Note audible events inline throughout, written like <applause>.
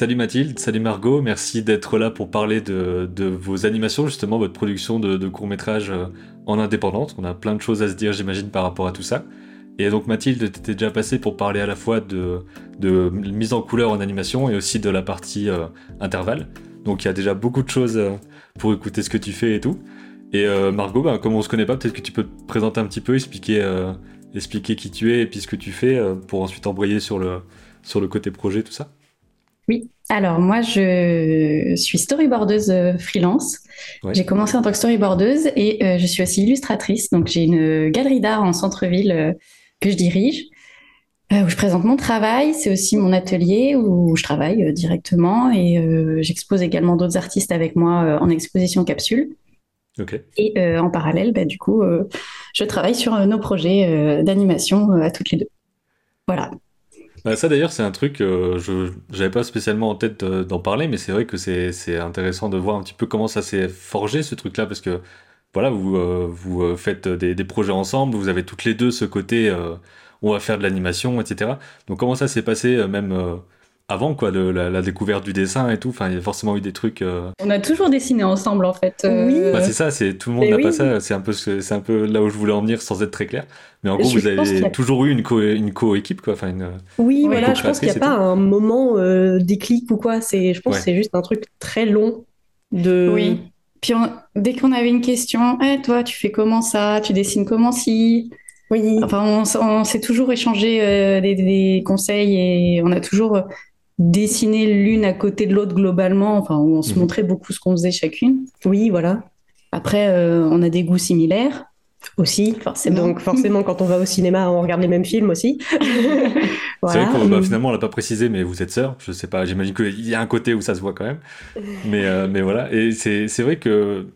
Salut Mathilde, salut Margot, merci d'être là pour parler de, vos animations, justement, votre production de, courts-métrages euh, en indépendante. On a plein de choses à se dire, j'imagine, par rapport à tout ça. Et donc Mathilde, t'étais déjà passée pour parler à la fois de, mise en couleur en animation et aussi de la partie euh, intervalle. Donc il y a déjà beaucoup de choses euh, pour écouter ce que tu fais et tout. Et Margot, bah, comme on se connaît pas, peut-être que tu peux te présenter un petit peu, expliquer, expliquer qui tu es et puis ce que tu fais pour ensuite embrayer sur le, sur le côté projet, tout ça. Oui, alors moi je suis storyboardeuse freelance. J'ai commencé en tant que storyboardeuse et je suis aussi illustratrice. Donc j'ai une galerie d'art en centre-ville que je dirige, euh, où je présente mon travail. C'est aussi mon atelier où je travaille euh, directement et euh, j'expose également d'autres artistes avec moi en exposition capsule. Et en parallèle, bah, du coup, je travaille sur nos projets d'animation à toutes les deux. Voilà. Bah, ça d'ailleurs c'est un truc, je n'avais pas spécialement en tête d'en parler, mais c'est vrai que c'est intéressant de voir un petit peu comment ça s'est forgé ce truc-là, parce que voilà, vous, euh, vous euh, faites des, des, projets ensemble, vous avez toutes les deux ce côté, euh, on va faire de l'animation, etc. Donc comment ça s'est passé même avant quoi, la, découverte du dessin et tout Enfin, il y a forcément eu des trucs. On a toujours dessiné ensemble en fait. Oui. Bah, c'est ça, c'est tout le monde n'a pas ça. C'est un peu, c'est un peu là où je voulais en venir sans être très clair. Mais en gros, vous avez toujours eu une co, une co-équipe quoi. Enfin, une, oui, voilà. Je pense qu'il n'y a pas un moment déclic ou quoi. C'est, je pense, que c'est juste un truc très long de. Oui puis dès qu'on avait une question, hey, toi, tu fais comment ça? Tu dessines comment si Oui. Enfin, on, s'est toujours échangé euh, des, conseils et on a toujours dessiné l'une à côté de l'autre globalement. Enfin, on se mhm. montrait beaucoup ce qu'on faisait chacune. Oui, voilà. Après, euh, on a des goûts similaires aussi, forcément. Donc forcément, quand on va au cinéma, on regarde les mêmes films aussi. <laughs> C'est vrai qu'on bah, finalement on l'a pas précisé, mais vous êtes sœurs. Je sais pas, j'imagine qu'il y a un côté où ça se voit quand même. Mais euh, mais voilà, et c'est vrai que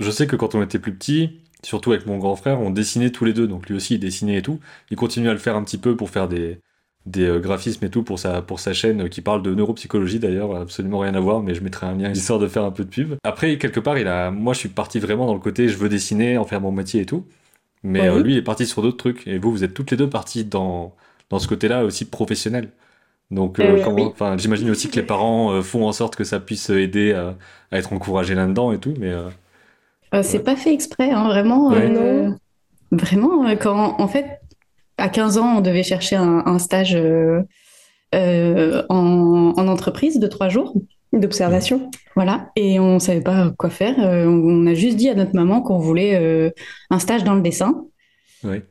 je sais que quand on était plus petit, surtout avec mon grand frère, on dessinait tous les deux. Donc lui aussi il dessinait et tout. Il continue à le faire un petit peu pour faire des des euh, graphismes et tout pour sa, pour sa chaîne qui parle de neuropsychologie d'ailleurs, absolument rien à voir, mais je mettrai un lien <laughs> histoire de faire un peu de pub. Après, quelque part, il a, moi je suis parti vraiment dans le côté je veux dessiner, en faire mon métier et tout. Mais euh, lui, il est parti sur d'autres trucs. Et vous, vous êtes toutes les deux parties dans, dans ce côté-là aussi professionnel. Donc, euh, j'imagine aussi que les parents font en sorte que ça puisse aider à, être encouragé là-dedans et tout, mais. c'est pas fait exprès, hein, vraiment. non. Vraiment, quand en fait, à 15 ans, on devait chercher un, stage euh, euh, en, entreprise de trois jours d'observation. Voilà, et on ne savait pas quoi faire. Euh, on a juste dit à notre maman qu'on voulait un stage dans le dessin.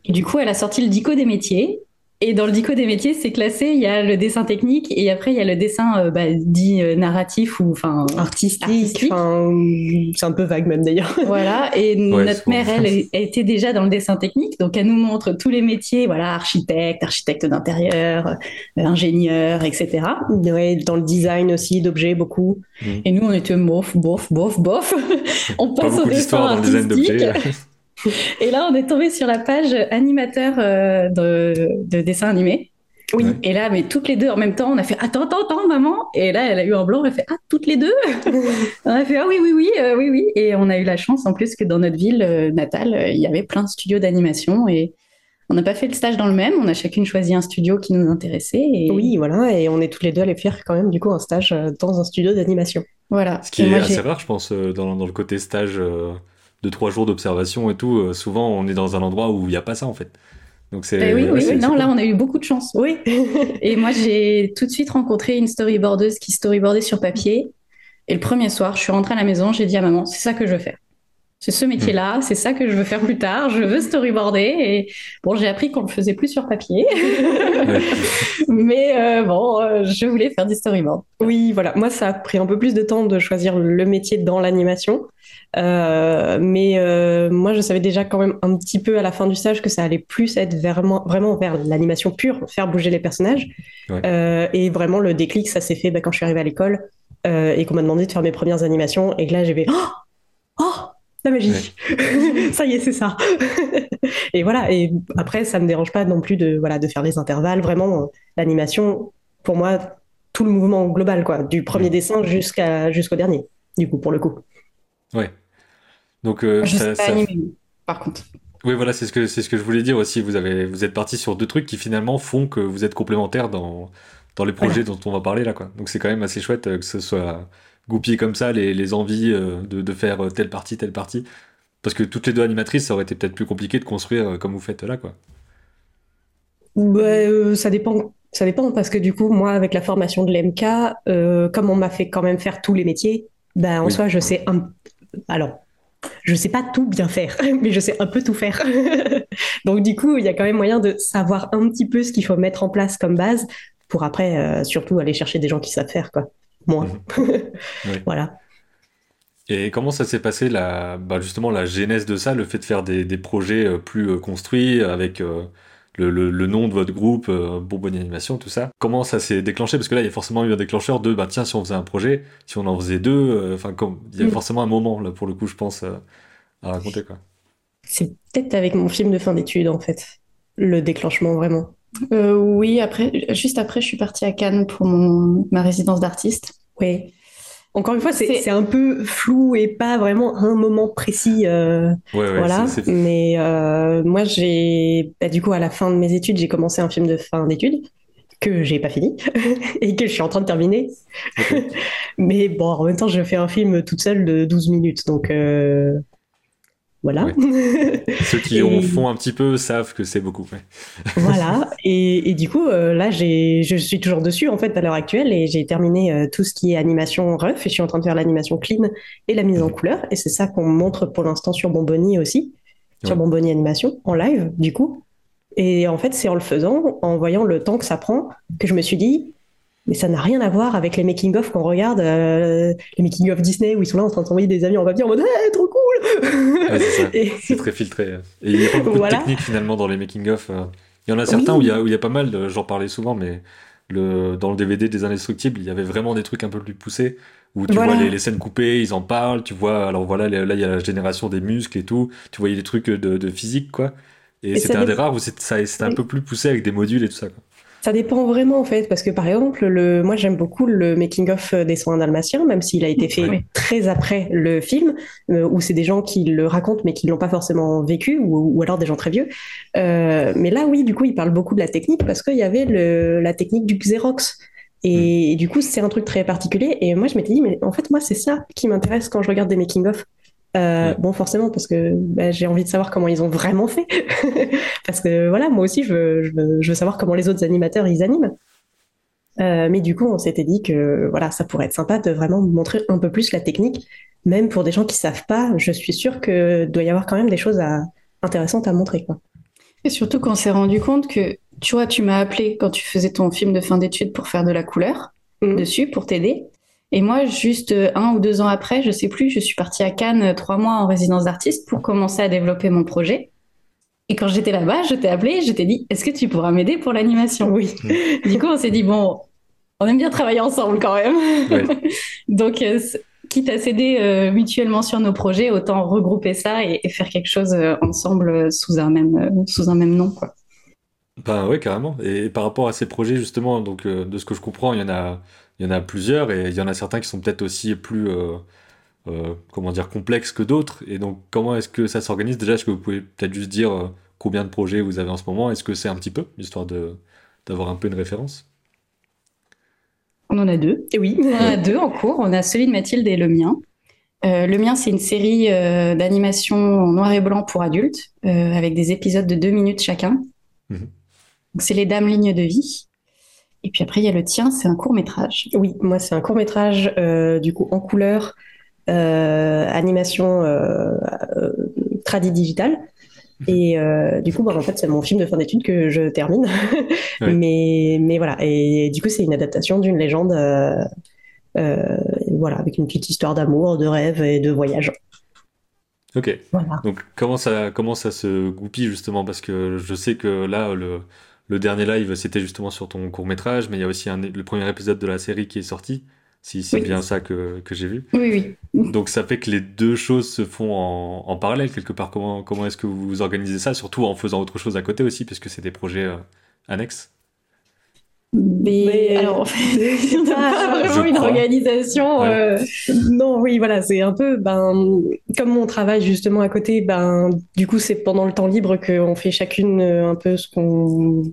Et du coup, elle a sorti le dico des métiers et dans le dico des métiers, c'est classé. Il y a le dessin technique et après il y a le dessin euh, bah, dit euh, narratif ou enfin artistique. c'est un peu vague même d'ailleurs. <laughs> Voilà. Et notre mère, elle, était déjà dans le dessin technique, donc elle nous montre tous les métiers. Voilà, architecte, architecte d'intérieur, euh, ingénieur, etc. Ouais, dans le design aussi d'objets beaucoup. Mm. Et nous, on était bof, bof, bof, bof. <laughs> on passe au dessin artistique. <laughs> <laughs> Et là, on est tombé sur la page animateur euh, de, dessin animé. Oui. Et là, mais toutes les deux en même temps, on a fait attends, attends, attends, maman. Et là, elle a eu un blanc, elle a fait ah toutes les deux? <laughs> on a fait ah oui, oui, oui, euh, oui, oui. Et on a eu la chance en plus que dans notre ville euh, natale, il y avait plein de studios d'animation et on n'a pas fait le stage dans le même. On a chacune choisi un studio qui nous intéressait. Et... Oui, voilà. Et on est toutes les deux allées faire quand même du coup un stage dans un studio d'animation. Voilà. Ce qui est assez rare, je pense, dans, dans, le côté stage de trois jours d'observation et tout, euh, souvent on est dans un endroit où il n'y a pas ça en fait. Donc c'est. Eh oui, oui, non, là on a eu beaucoup de chance. Oui. <laughs> et moi j'ai tout de suite rencontré une storyboardeuse qui storyboardait sur papier. Et le premier soir, je suis rentrée à la maison, j'ai dit à maman, c'est ça que je veux faire. C'est ce métier-là, hmm. c'est ça que je veux faire plus tard. Je veux storyboarder. Et bon, j'ai appris qu'on le faisait plus sur papier, <laughs> mais euh, bon, euh, je voulais faire du storyboard. Oui, voilà. Moi, ça a pris un peu plus de temps de choisir le métier dans l'animation. Euh, mais euh, moi, je savais déjà quand même un petit peu à la fin du stage que ça allait plus être vraiment, vraiment vers l'animation pure, faire bouger les personnages. Euh, et vraiment, le déclic, ça s'est fait bah, quand je suis arrivée à l'école et qu'on m'a demandé de faire mes premières animations. Et que là, j'ai fait oh, oh! La magie. <laughs> Ça y est, c'est ça. <laughs> Et voilà, et après, ça me dérange pas non plus de, voilà, de faire des intervalles. Vraiment, l'animation, pour moi, tout le mouvement global, quoi, du premier dessin jusqu'à jusqu'au dernier, du coup, pour le coup. Ouais. Donc, euh, je ça, sais pas par contre. Oui, voilà, c'est ce que c'est ce que je voulais dire aussi. Vous avez vous êtes parti sur deux trucs qui finalement font que vous êtes complémentaires dans dans les projets dont on va parler là, quoi. Donc c'est quand même assez chouette que ce soit goupillé comme ça, les, les envies de, de, faire telle partie, telle partie. Parce que toutes les deux animatrices, ça aurait été peut-être plus compliqué de construire comme vous faites là, quoi. Bah, ça dépend ça dépend parce que du coup, moi, avec la formation de l'MK, euh, comme on m'a fait quand même faire tous les métiers, ben en soi, je sais un. Alors, je sais pas tout bien faire, <laughs> mais je sais un peu tout faire. <laughs> Donc du coup, il y a quand même moyen de savoir un petit peu ce qu'il faut mettre en place comme base pour après, euh, surtout aller chercher des gens qui savent faire, quoi. Moi. Mhm. <laughs> Voilà. Et comment ça s'est passé, la, bah justement, la genèse de ça, le fait de faire des, des projets euh, plus construits avec le, nom de votre groupe, euh, Bourbon Animation, tout ça. Comment ça s'est déclenché? Parce que là, il y a forcément eu un déclencheur de, bah tiens, si on faisait un projet, si on en faisait deux, euh, enfin, comme il y a mm. forcément un moment, là, pour le coup, je pense, euh, à raconter, quoi. C'est peut-être avec mon film de fin d'études, en fait, le déclenchement, vraiment. oui, après, juste après, je suis partie à Cannes pour mon, ma résidence d'artiste. Oui. Encore une fois, c'est un peu flou et pas vraiment un moment précis. Euh, voilà. Mais euh, moi, j'ai, bah, du coup, à la fin de mes études, j'ai commencé un film de fin d'études que j'ai pas fini <laughs> et que je suis en train de terminer. <laughs> Mais bon, en même temps, je fais un film toute seule de 12 minutes. Donc, euh, voilà. <laughs> Ceux qui en font un petit peu savent que c'est beaucoup. <laughs> voilà. Et, du coup, euh, là, je suis toujours dessus en fait à l'heure actuelle et j'ai terminé euh, tout ce qui est animation rough et je suis en train de faire l'animation clean et la mise en mhm. couleur. Et c'est ça qu'on montre pour l'instant sur Bonboni aussi, sur Bonboni Animation en live du coup. Et en fait, c'est en le faisant, en voyant le temps que ça prend, que je me suis dit, mais ça n'a rien à voir avec les making-of qu'on regarde, euh, les making-of Disney où ils sont là en train de s'envoyer des amis en papier en mode hey, trop cool <laughs> C'est très filtré. Et il y a pas beaucoup de techniques finalement dans les making-of. Euh. Il y en a certains où, il y a, où il y a pas mal, j'en parlais souvent, mais le, dans le DVD des Indestructibles, il y avait vraiment des trucs un peu plus poussés où tu vois les, scènes coupées, ils en parlent, tu vois, alors voilà, là il y a la génération des muscles et tout, tu voyais des trucs de, de physique quoi. Et, c'était un des rares où c'était un peu plus poussé avec des modules et tout ça. Quoi. Ça dépend vraiment en fait, parce que par exemple, le, moi j'aime beaucoup le making of des soins dalmatiens, même s'il a été fait très après le film, euh, où c'est des gens qui le racontent mais qui l'ont pas forcément vécu, ou, alors des gens très vieux. Euh, mais là, oui, du coup, il parle beaucoup de la technique parce qu'il y avait le, la technique du Xerox. Et, et du coup, c'est un truc très particulier. Et moi, je m'étais dit, mais en fait, moi, c'est ça qui m'intéresse quand je regarde des making of. Euh, bon, forcément, parce que bah, j'ai envie de savoir comment ils ont vraiment fait. <laughs> parce que voilà, moi aussi, je veux, je veux, savoir comment les autres animateurs ils animent. Euh, mais du coup, on s'était dit que voilà, ça pourrait être sympa de vraiment montrer un peu plus la technique, même pour des gens qui savent pas. Je suis sûre que doit y avoir quand même des choses à, intéressantes à montrer. Quoi. Et surtout qu'on s'est rendu compte que, tu vois, tu m'as appelé quand tu faisais ton film de fin d'études pour faire de la couleur mmh. dessus, pour t'aider. Et moi, juste euh, un ou deux ans après, je sais plus, je suis partie à Cannes euh, trois mois en résidence d'artiste pour commencer à développer mon projet. Et quand j'étais là-bas, je t'ai appelé, je t'ai dit, est-ce que tu pourras m'aider pour l'animation? Oui. du coup, on s'est dit, bon, on aime bien travailler ensemble quand même. <laughs> Donc, euh, quitte à s'aider mutuellement sur nos projets, autant regrouper ça et, faire quelque chose ensemble sous un même, sous un même nom, quoi. Ben ouais, carrément. Et par rapport à ces projets, justement, donc de ce que je comprends, il y en a il y en a plusieurs et il y en a certains qui sont peut-être aussi plus euh, euh, comment dire complexes que d'autres. Et donc comment est-ce que ça s'organise? Déjà, est-ce que vous pouvez peut-être juste dire euh, combien de projets vous avez en ce moment? Est-ce que c'est un petit peu, histoire de d'avoir un peu une référence? On en a deux. Et oui, on en a deux en cours. On a celui de Mathilde et le mien. le mien, c'est une série d'animation en noir et blanc pour adultes, avec des épisodes de deux minutes chacun. Mhm. C'est les Dames Lignes de vie. Et puis après, il y a le tien, c'est un court métrage. Oui, moi, c'est un court métrage, euh, du coup, en couleur, euh, animation euh, euh tradi digital. Et du coup, bah, en fait, c'est mon film de fin d'études que je termine. <laughs> mais, mais voilà. Et du coup, c'est une adaptation d'une légende, voilà, avec une petite histoire d'amour, de rêve et de voyage. Ok. Donc, comment ça, comment ça se goupille justement? Parce que je sais que là, le le dernier live, c'était justement sur ton court métrage, mais il y a aussi le premier épisode de la série qui est sorti, si c'est bien ça que, j'ai vu. Oui, oui. Donc ça fait que les deux choses se font en, parallèle quelque part. Comment, comment est-ce que vous organisez ça, surtout en faisant autre chose à côté aussi, puisque c'est des projets euh, annexes? Mais, alors, en fait, <laughs> on n'a pas vraiment une organisation. Euh, non, oui, voilà, c'est un peu, ben, comme on travaille justement à côté, ben, du coup, c'est pendant le temps libre qu'on fait chacune euh, un peu ce qu'on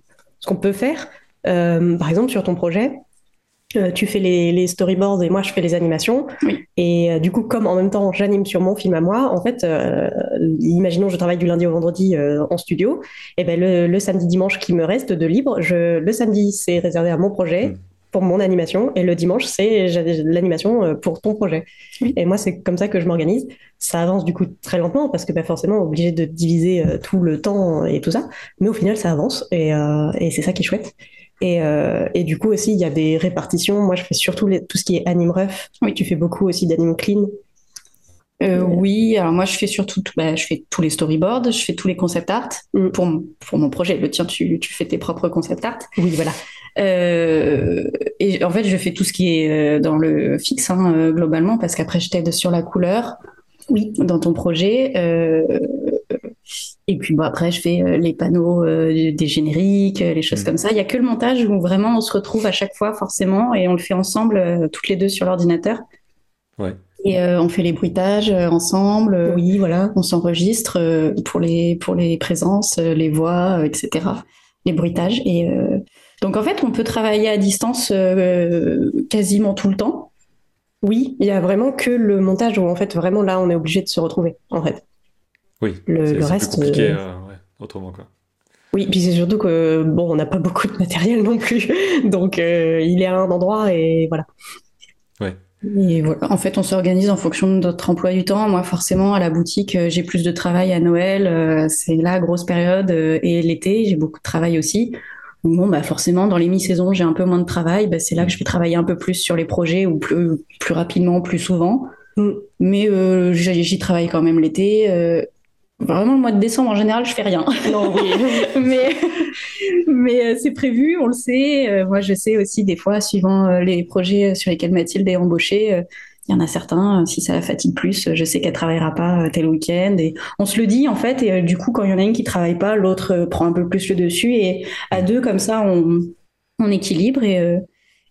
qu'on peut faire. par exemple, sur ton projet, tu fais les, storyboards et moi je fais les animations. Et du coup, comme en même temps j'anime sur mon film à moi, en fait, imaginons je travaille du lundi au vendredi en studio, et ben le, samedi dimanche qui me reste de libre, je, le samedi c'est réservé à mon projet. Mm pour mon animation et le dimanche, c'est l'animation euh, pour ton projet. Et moi, c'est comme ça que je m'organise. Ça avance du coup très lentement parce que bah, forcément, obligé de diviser euh, tout le temps et tout ça. Mais au final, ça avance et, euh, et c'est ça qui est chouette. Et, et, du coup aussi, il y a des répartitions. Moi, je fais surtout tout ce qui est anime ref. Oui, tu fais beaucoup aussi d'anime clean. Euh, oui, alors moi je fais surtout, bah, je fais tous les storyboards, je fais tous les concept art mm. pour, pour mon projet. Le tien, tu, tu fais tes propres concept art. Oui, voilà. Euh, et en fait, je fais tout ce qui est euh, dans le fixe hein, euh, globalement, parce qu'après, je t'aide sur la couleur. Oui. Dans ton projet. et puis bon, après, je fais les panneaux des génériques, les choses mmh. comme ça. Il y a que le montage où vraiment on se retrouve à chaque fois forcément et on le fait ensemble, toutes les deux sur l'ordinateur. Ouais. Et on fait les bruitages ensemble. Oui, voilà. On s'enregistre pour les pour les présences, les voix, etc. Les bruitages et donc en fait, on peut travailler à distance euh, quasiment tout le temps. Oui, il y a vraiment que le montage où en fait vraiment là on est obligé de se retrouver en fait. Oui. Le, reste. Plus compliqué euh, euh, autrement quoi. Oui, puis c'est surtout que bon, on n'a pas <laughs> beaucoup de matériel non plus, donc il est à un endroit et voilà. Ouais. Et voilà. En fait, on s'organise en fonction de notre emploi du temps. Moi, forcément, à la boutique, j'ai plus de travail à Noël. c'est la grosse période. et l'été, j'ai beaucoup de travail aussi bon, bah forcément, dans les mi-saisons, j'ai un peu moins de travail. Bah, c'est là que je vais travailler un peu plus sur les projets ou plus, plus rapidement, plus souvent. Mm. Mais euh, j'y travaille quand même l'été. Euh, vraiment, le mois de décembre, en général, je fais rien. <laughs> Non, oui. <laughs> mais mais euh, c'est prévu, on le sait. moi, je sais aussi, des fois, suivant les projets sur lesquels Mathilde est embauchée, il y en a certains, euh, si ça la fatigue plus, je sais qu'elle travaillera pas euh, tel week-end. Et on se le dit en fait. Et euh, du coup, quand il y en a une qui travaille pas, l'autre prend un peu plus le dessus. Et à deux comme ça, on, on équilibre et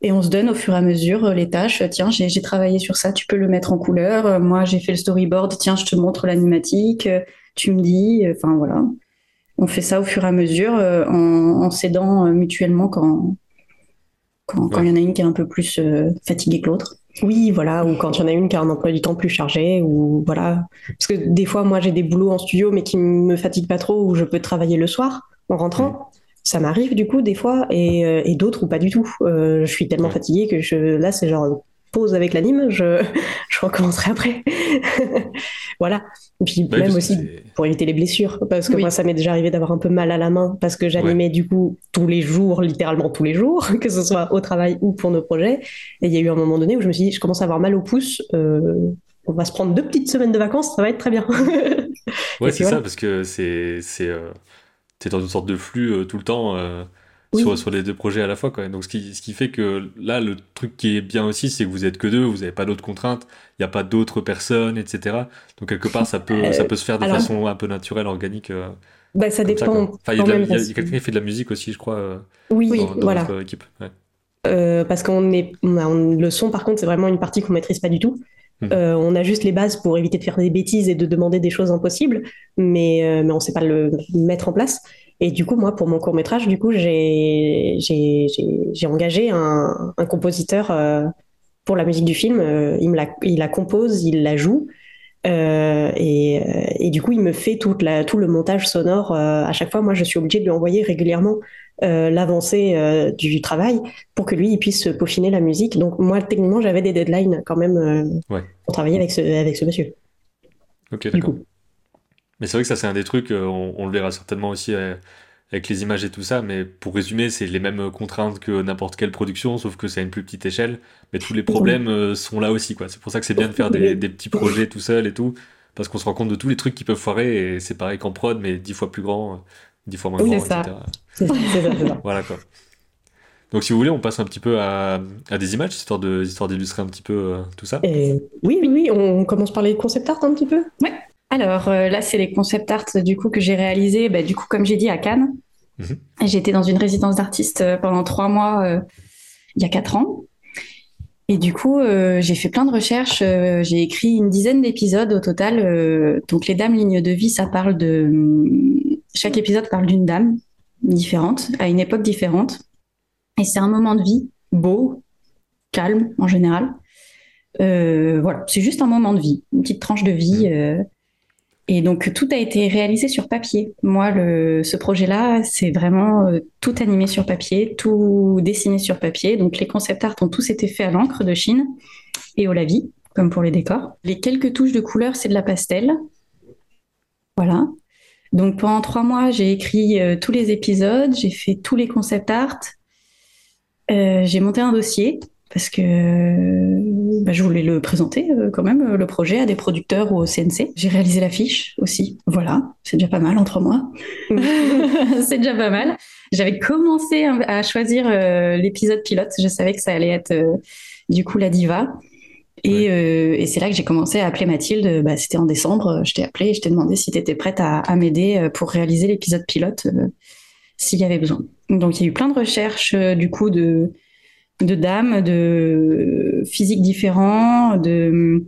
et on se donne au fur et à mesure les tâches. Tiens, j'ai travaillé sur ça, tu peux le mettre en couleur. Moi, j'ai fait le storyboard. Tiens, je te montre l'animatique. Tu me dis. Enfin voilà. On fait ça au fur et à mesure en, en s'aidant mutuellement quand quand, quand il y en a une qui est un peu plus fatiguée que l'autre. Oui, voilà, ou quand il y en a une qui a un emploi du temps plus chargé, ou voilà. Parce que des fois, moi, j'ai des boulots en studio, mais qui me fatiguent pas trop, où je peux travailler le soir en rentrant. Ça m'arrive du coup des fois, et, euh, et d'autres ou pas du tout. Euh, je suis tellement fatiguée que je, là, c'est genre pause avec l'anime, je, <laughs> je recommencerai après. <laughs> voilà. Et puis même aussi pour éviter les blessures, parce que moi ça m'est déjà arrivé d'avoir un peu mal à la main parce que j'animais du coup tous les jours, littéralement tous les jours, <laughs> que ce soit au travail ou pour nos projets. Et il y a eu un moment donné où je me suis dit, je commence à avoir mal au pouce. Euh, on va se prendre deux petites semaines de vacances, ça va être très bien. ouais, c'est ça, parce que c'est, c'est, euh, t'es dans une sorte de flux euh, tout le temps sur, les deux projets à la fois. Quoi. Donc, ce qui, ce qui fait que là, le truc qui est bien aussi, c'est que vous êtes que deux, vous n'avez pas d'autres contraintes, il n'y a pas d'autres personnes, etc. Donc, quelque part, ça peut, ça peut se faire de façon un peu naturelle, organique. Euh, bah, ça dépend. il y a, quelqu'un qui fait de la musique aussi, je crois. Euh, oui, dans, voilà. Équipe. Euh, parce qu'on est, le son, par contre, c'est vraiment une partie qu'on maîtrise pas du tout. Mmh. on a juste les bases pour éviter de faire des bêtises et de demander des choses impossibles, mais, mais on ne sait pas le mettre en place. Et du coup, moi, pour mon court métrage, du coup, j'ai j'ai engagé un, un compositeur euh, pour la musique du film. Euh, il, me la, il la compose, il la joue. Euh, et, euh, et, du coup, il me fait toute la, tout le montage sonore. à chaque fois, moi, je suis obligée de lui envoyer régulièrement l'avancée du travail pour que lui, il puisse peaufiner la musique. Donc, moi, techniquement, j'avais des deadlines quand même pour travailler avec ce, avec ce monsieur. Ok, d'accord. Mais c'est vrai que ça, c'est un des trucs, euh, on, le verra certainement aussi euh, avec les images et tout ça, mais pour résumer, c'est les mêmes contraintes que n'importe quelle production, sauf que c'est à une plus petite échelle, mais tous les problèmes euh, sont là aussi, quoi. C'est pour ça que c'est bien de faire des, petits projets tout seul et tout, parce qu'on se rend compte de tous les trucs qui peuvent foirer, et c'est pareil qu'en prod, mais dix fois plus grand, dix fois moins grand, etc. C'est ça, <laughs> ça. voilà, quoi. Donc, si vous voulez, on passe un petit peu à, à des images, histoire d'illustrer un petit peu tout ça. oui, oui, oui, on commence par les concept art un petit peu? Ouais. Alors euh, là, c'est les concept art du coup que j'ai réalisé. Bah, du coup, comme j'ai dit à Cannes, mhm. j'étais dans une résidence d'artiste euh, pendant trois mois euh, il y a quatre ans. Et du coup, j'ai fait plein de recherches. j'ai écrit une dizaine d'épisodes au total. donc, les dames lignes de vie, ça parle de chaque épisode parle d'une dame différente à une époque différente. Et c'est un moment de vie beau, calme en général. Euh, voilà, c'est juste un moment de vie, une petite tranche de vie. Euh, et donc tout a été réalisé sur papier. Moi, le, ce projet-là, c'est vraiment euh, tout animé sur papier, tout dessiné sur papier. Donc les concept art ont tous été faits à l'encre de Chine et au lavis, comme pour les décors. Les quelques touches de couleur, c'est de la pastel. Voilà. Donc pendant trois mois, j'ai écrit tous les épisodes, j'ai fait tous les concept art, j'ai monté un dossier parce que bah, je voulais le présenter euh, quand même, euh, le projet, à des producteurs ou au CNC. J'ai réalisé l'affiche aussi. Voilà, c'est déjà pas mal en trois mois. <laughs> c'est déjà pas mal. J'avais commencé à choisir euh, l'épisode pilote. Je savais que ça allait être du coup la diva. Et, et c'est là que j'ai commencé à appeler Mathilde. Bah, C'était en décembre. Je t'ai appelé et je t'ai demandé si tu étais prête à, à m'aider pour réaliser l'épisode pilote s'il y avait besoin. Donc il y a eu plein de recherches du coup de de dames, de physiques différents, de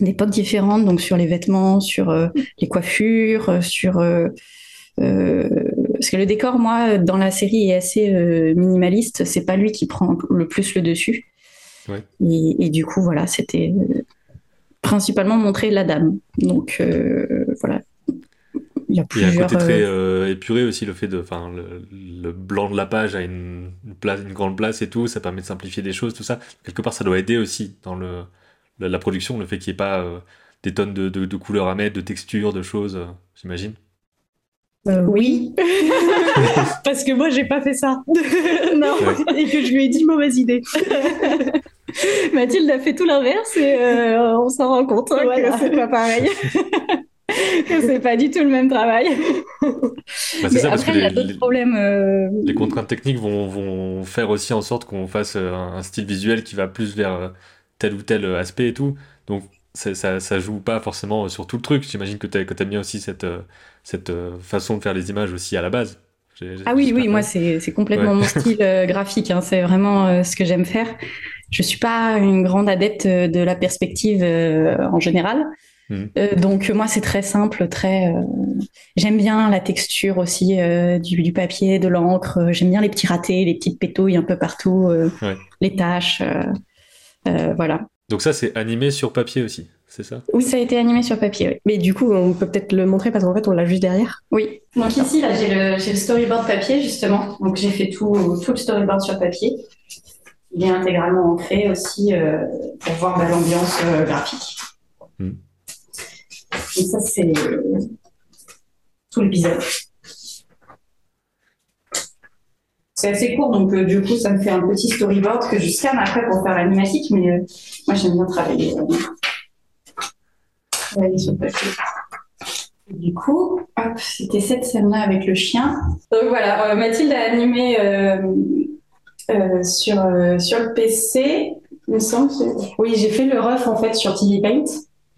d'époques différentes, donc sur les vêtements, sur euh, les coiffures, sur euh, euh, parce que le décor, moi, dans la série est assez minimaliste. C'est pas lui qui prend le plus le dessus. Et, du coup, voilà, c'était principalement montrer la dame. Donc voilà, il y a un côté très euh, euh, épuré aussi, le fait de. Enfin, le, blanc de la page a une, place, une grande place et tout, ça permet de simplifier des choses, tout ça. Quelque part, ça doit aider aussi dans le, la, production, le fait qu'il n'y ait pas euh, des tonnes de, de, couleurs à mettre, de textures, de choses, j'imagine. oui, <laughs> <laughs> parce que moi j'ai pas fait ça. <laughs> non, et que je lui ai dit mauvaise idée. Mathilde a fait tout l'inverse et on s'en rend compte hein, que c'est pas pareil. C'est pas du tout le même travail. Bah, ça, parce que les, les, problèmes. Euh, les contraintes techniques vont, vont, faire aussi en sorte qu'on fasse euh, un, style visuel qui va plus vers euh, tel ou tel aspect et tout. Donc ça, ça joue pas forcément sur tout le truc. J'imagine que tu as, bien aussi cette, cette façon de faire les images aussi à la base. ah oui, oui, moi c'est complètement mon style graphique. Hein. C'est vraiment ce que j'aime faire. Je suis pas une grande adepte de la perspective en général. Mm. Euh, donc moi c'est très simple, très. Euh, j'aime bien la texture aussi euh, du, papier, de l'encre. J'aime bien les petits ratés, les petites pétouilles un peu partout, les taches, voilà. Donc ça c'est animé sur papier aussi, c'est ça? Oui, ça a été animé sur papier. Oui. Mais du coup on peut peut-être le montrer parce qu'en fait on l'a juste derrière. Oui. Donc ici là j'ai le, le storyboard papier justement. Donc j'ai fait tout, tout le storyboard sur papier. Il est intégralement ancré aussi pour voir bah, l'ambiance graphique. Et ça, c'est tout l'épisode. C'est assez court, donc euh, du coup, ça me fait un petit storyboard que je scanne après pour faire l'animatique, mais euh, moi, j'aime bien travailler, euh, sur papier. du coup, c'était cette scène-là avec le chien. Donc voilà, Mathilde a animé sur, sur le PC, il me semble. Oui, j'ai fait le ref en fait sur TV Paint.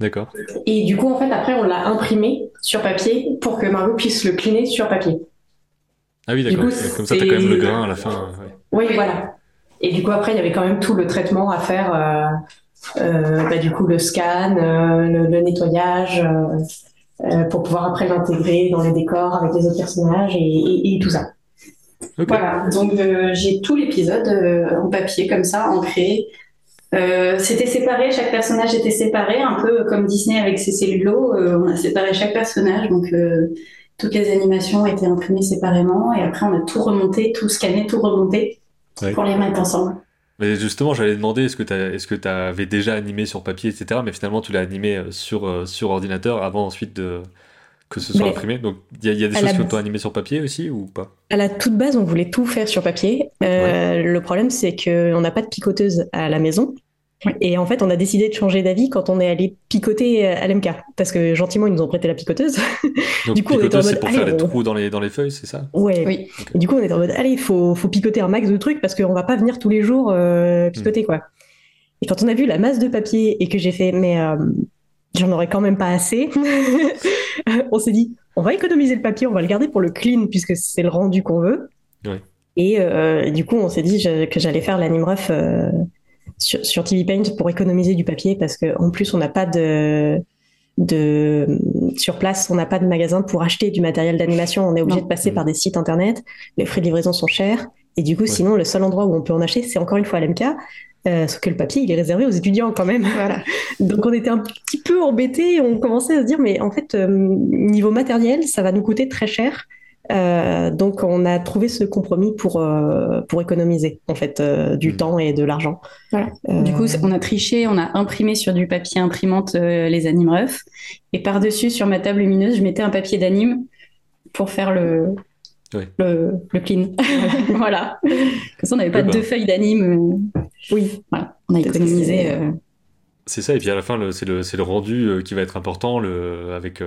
D'accord. Et du coup, en fait, après, on l'a imprimé sur papier pour que Margot puisse le cliner sur papier. Ah oui, d'accord. Comme ça, tu as quand même le grain à la fin. Oui, voilà. Et du coup, après, il y avait quand même tout le traitement à faire. Euh, euh, bah, du coup, le scan, euh, le, nettoyage, pour pouvoir après l'intégrer dans les décors avec les autres personnages et, tout ça. Voilà, donc j'ai tout l'épisode en papier comme ça, ancré, euh, c'était séparé, chaque personnage était séparé, un peu comme Disney avec ses cellulos. Euh, on a séparé chaque personnage, donc euh, toutes les animations étaient imprimées séparément, et après on a tout remonté, tout scanné, tout remonté pour les mettre ensemble. Mais justement, j'allais demander est-ce que tu est-ce que avais déjà animé sur papier, etc. Mais finalement, tu l'as animé sur sur ordinateur avant ensuite de que ce soit imprimé. Donc il y, a des choses que tu as animées sur papier aussi ou pas? À la toute base, on voulait tout faire sur papier. Le problème, c'est qu'on n'a pas de picoteuse à la maison. Et en fait, on a décidé de changer d'avis quand on est allé picoter à l'MK. Parce que gentiment, ils nous ont prêté la picoteuse. Donc, du coup, on était en mode. pour faire des trous dans les, dans les feuilles, c'est ça? Ouais, oui. Et du coup, on était en mode, allez, il faut, faut picoter un max de trucs parce qu'on va pas venir tous les jours euh, picoter, hmm. quoi. Et quand on a vu la masse de papier et que j'ai fait, mais euh, j'en aurais quand même pas assez, <laughs> on s'est dit, on va économiser le papier, on va le garder pour le clean puisque c'est le rendu qu'on veut. Ouais. Et euh, du coup, on s'est dit que j'allais faire l'anime-ref sur, sur, TV Paint pour économiser du papier parce qu'en plus on n'a pas de de sur place, on n'a pas de magasin pour acheter du matériel d'animation. On est obligé de passer par des sites internet. Les frais de livraison sont chers Et du coup, sinon, le seul endroit où on peut en acheter, c'est encore une fois à l'MK. Euh, sauf que le papier, il est réservé aux étudiants quand même. Voilà. <laughs> Donc on était un petit peu embêtés. On commençait à se dire, mais en fait, euh, niveau matériel, ça va nous coûter très cher. Euh, donc on a trouvé ce compromis pour euh, pour économiser en fait euh, du mmh. temps et de l'argent. Voilà. Du coup, on a triché, on a imprimé sur du papier imprimante les animes et par dessus sur ma table lumineuse, je mettais un papier d'anime pour faire le le, le, clean. <laughs> voilà. Comme ça, on n'avait pas deux feuilles d'anime. Oui, voilà. On a économisé. C'est ça, et puis à la fin, c'est le, le, rendu qui va être important le, avec,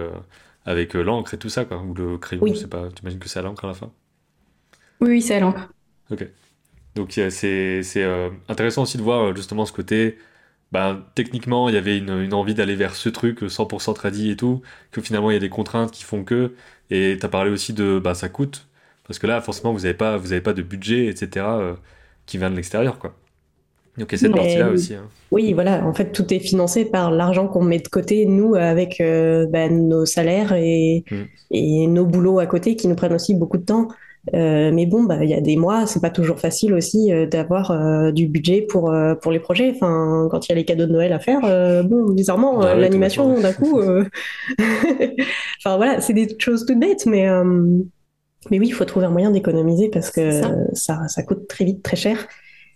avec euh, l'encre et tout ça, quoi, ou le crayon, je sais pas, tu imagines que c'est à l'encre à la fin? Oui, oui c'est à l'encre. Ok. Donc c'est euh, intéressant aussi de voir euh, justement ce côté, ben, techniquement, il y avait une, une envie d'aller vers ce truc 100% tradit et tout, que finalement il y a des contraintes qui font que, et tu as parlé aussi de, bah ça coûte, parce que là, forcément, vous n'avez pas, vous avez pas de budget, etc., qui vient de l'extérieur, quoi. Donc il y a cette partie-là aussi. Hein. Oui, voilà. En fait, tout est financé par l'argent qu'on met de côté, nous, avec euh, bah, nos salaires et, mm. et, nos boulots à côté qui nous prennent aussi beaucoup de temps. Euh, mais bon, bah, il y a des mois, c'est pas toujours facile aussi euh, d'avoir du budget pour, pour les projets. Enfin, quand il y a les cadeaux de Noël à faire, bon, bizarrement, bah l'animation, d'un coup. <laughs> enfin, voilà, c'est des choses toutes bêtes, mais, mais oui, il faut trouver un moyen d'économiser parce que ça. ça coûte très vite, très cher.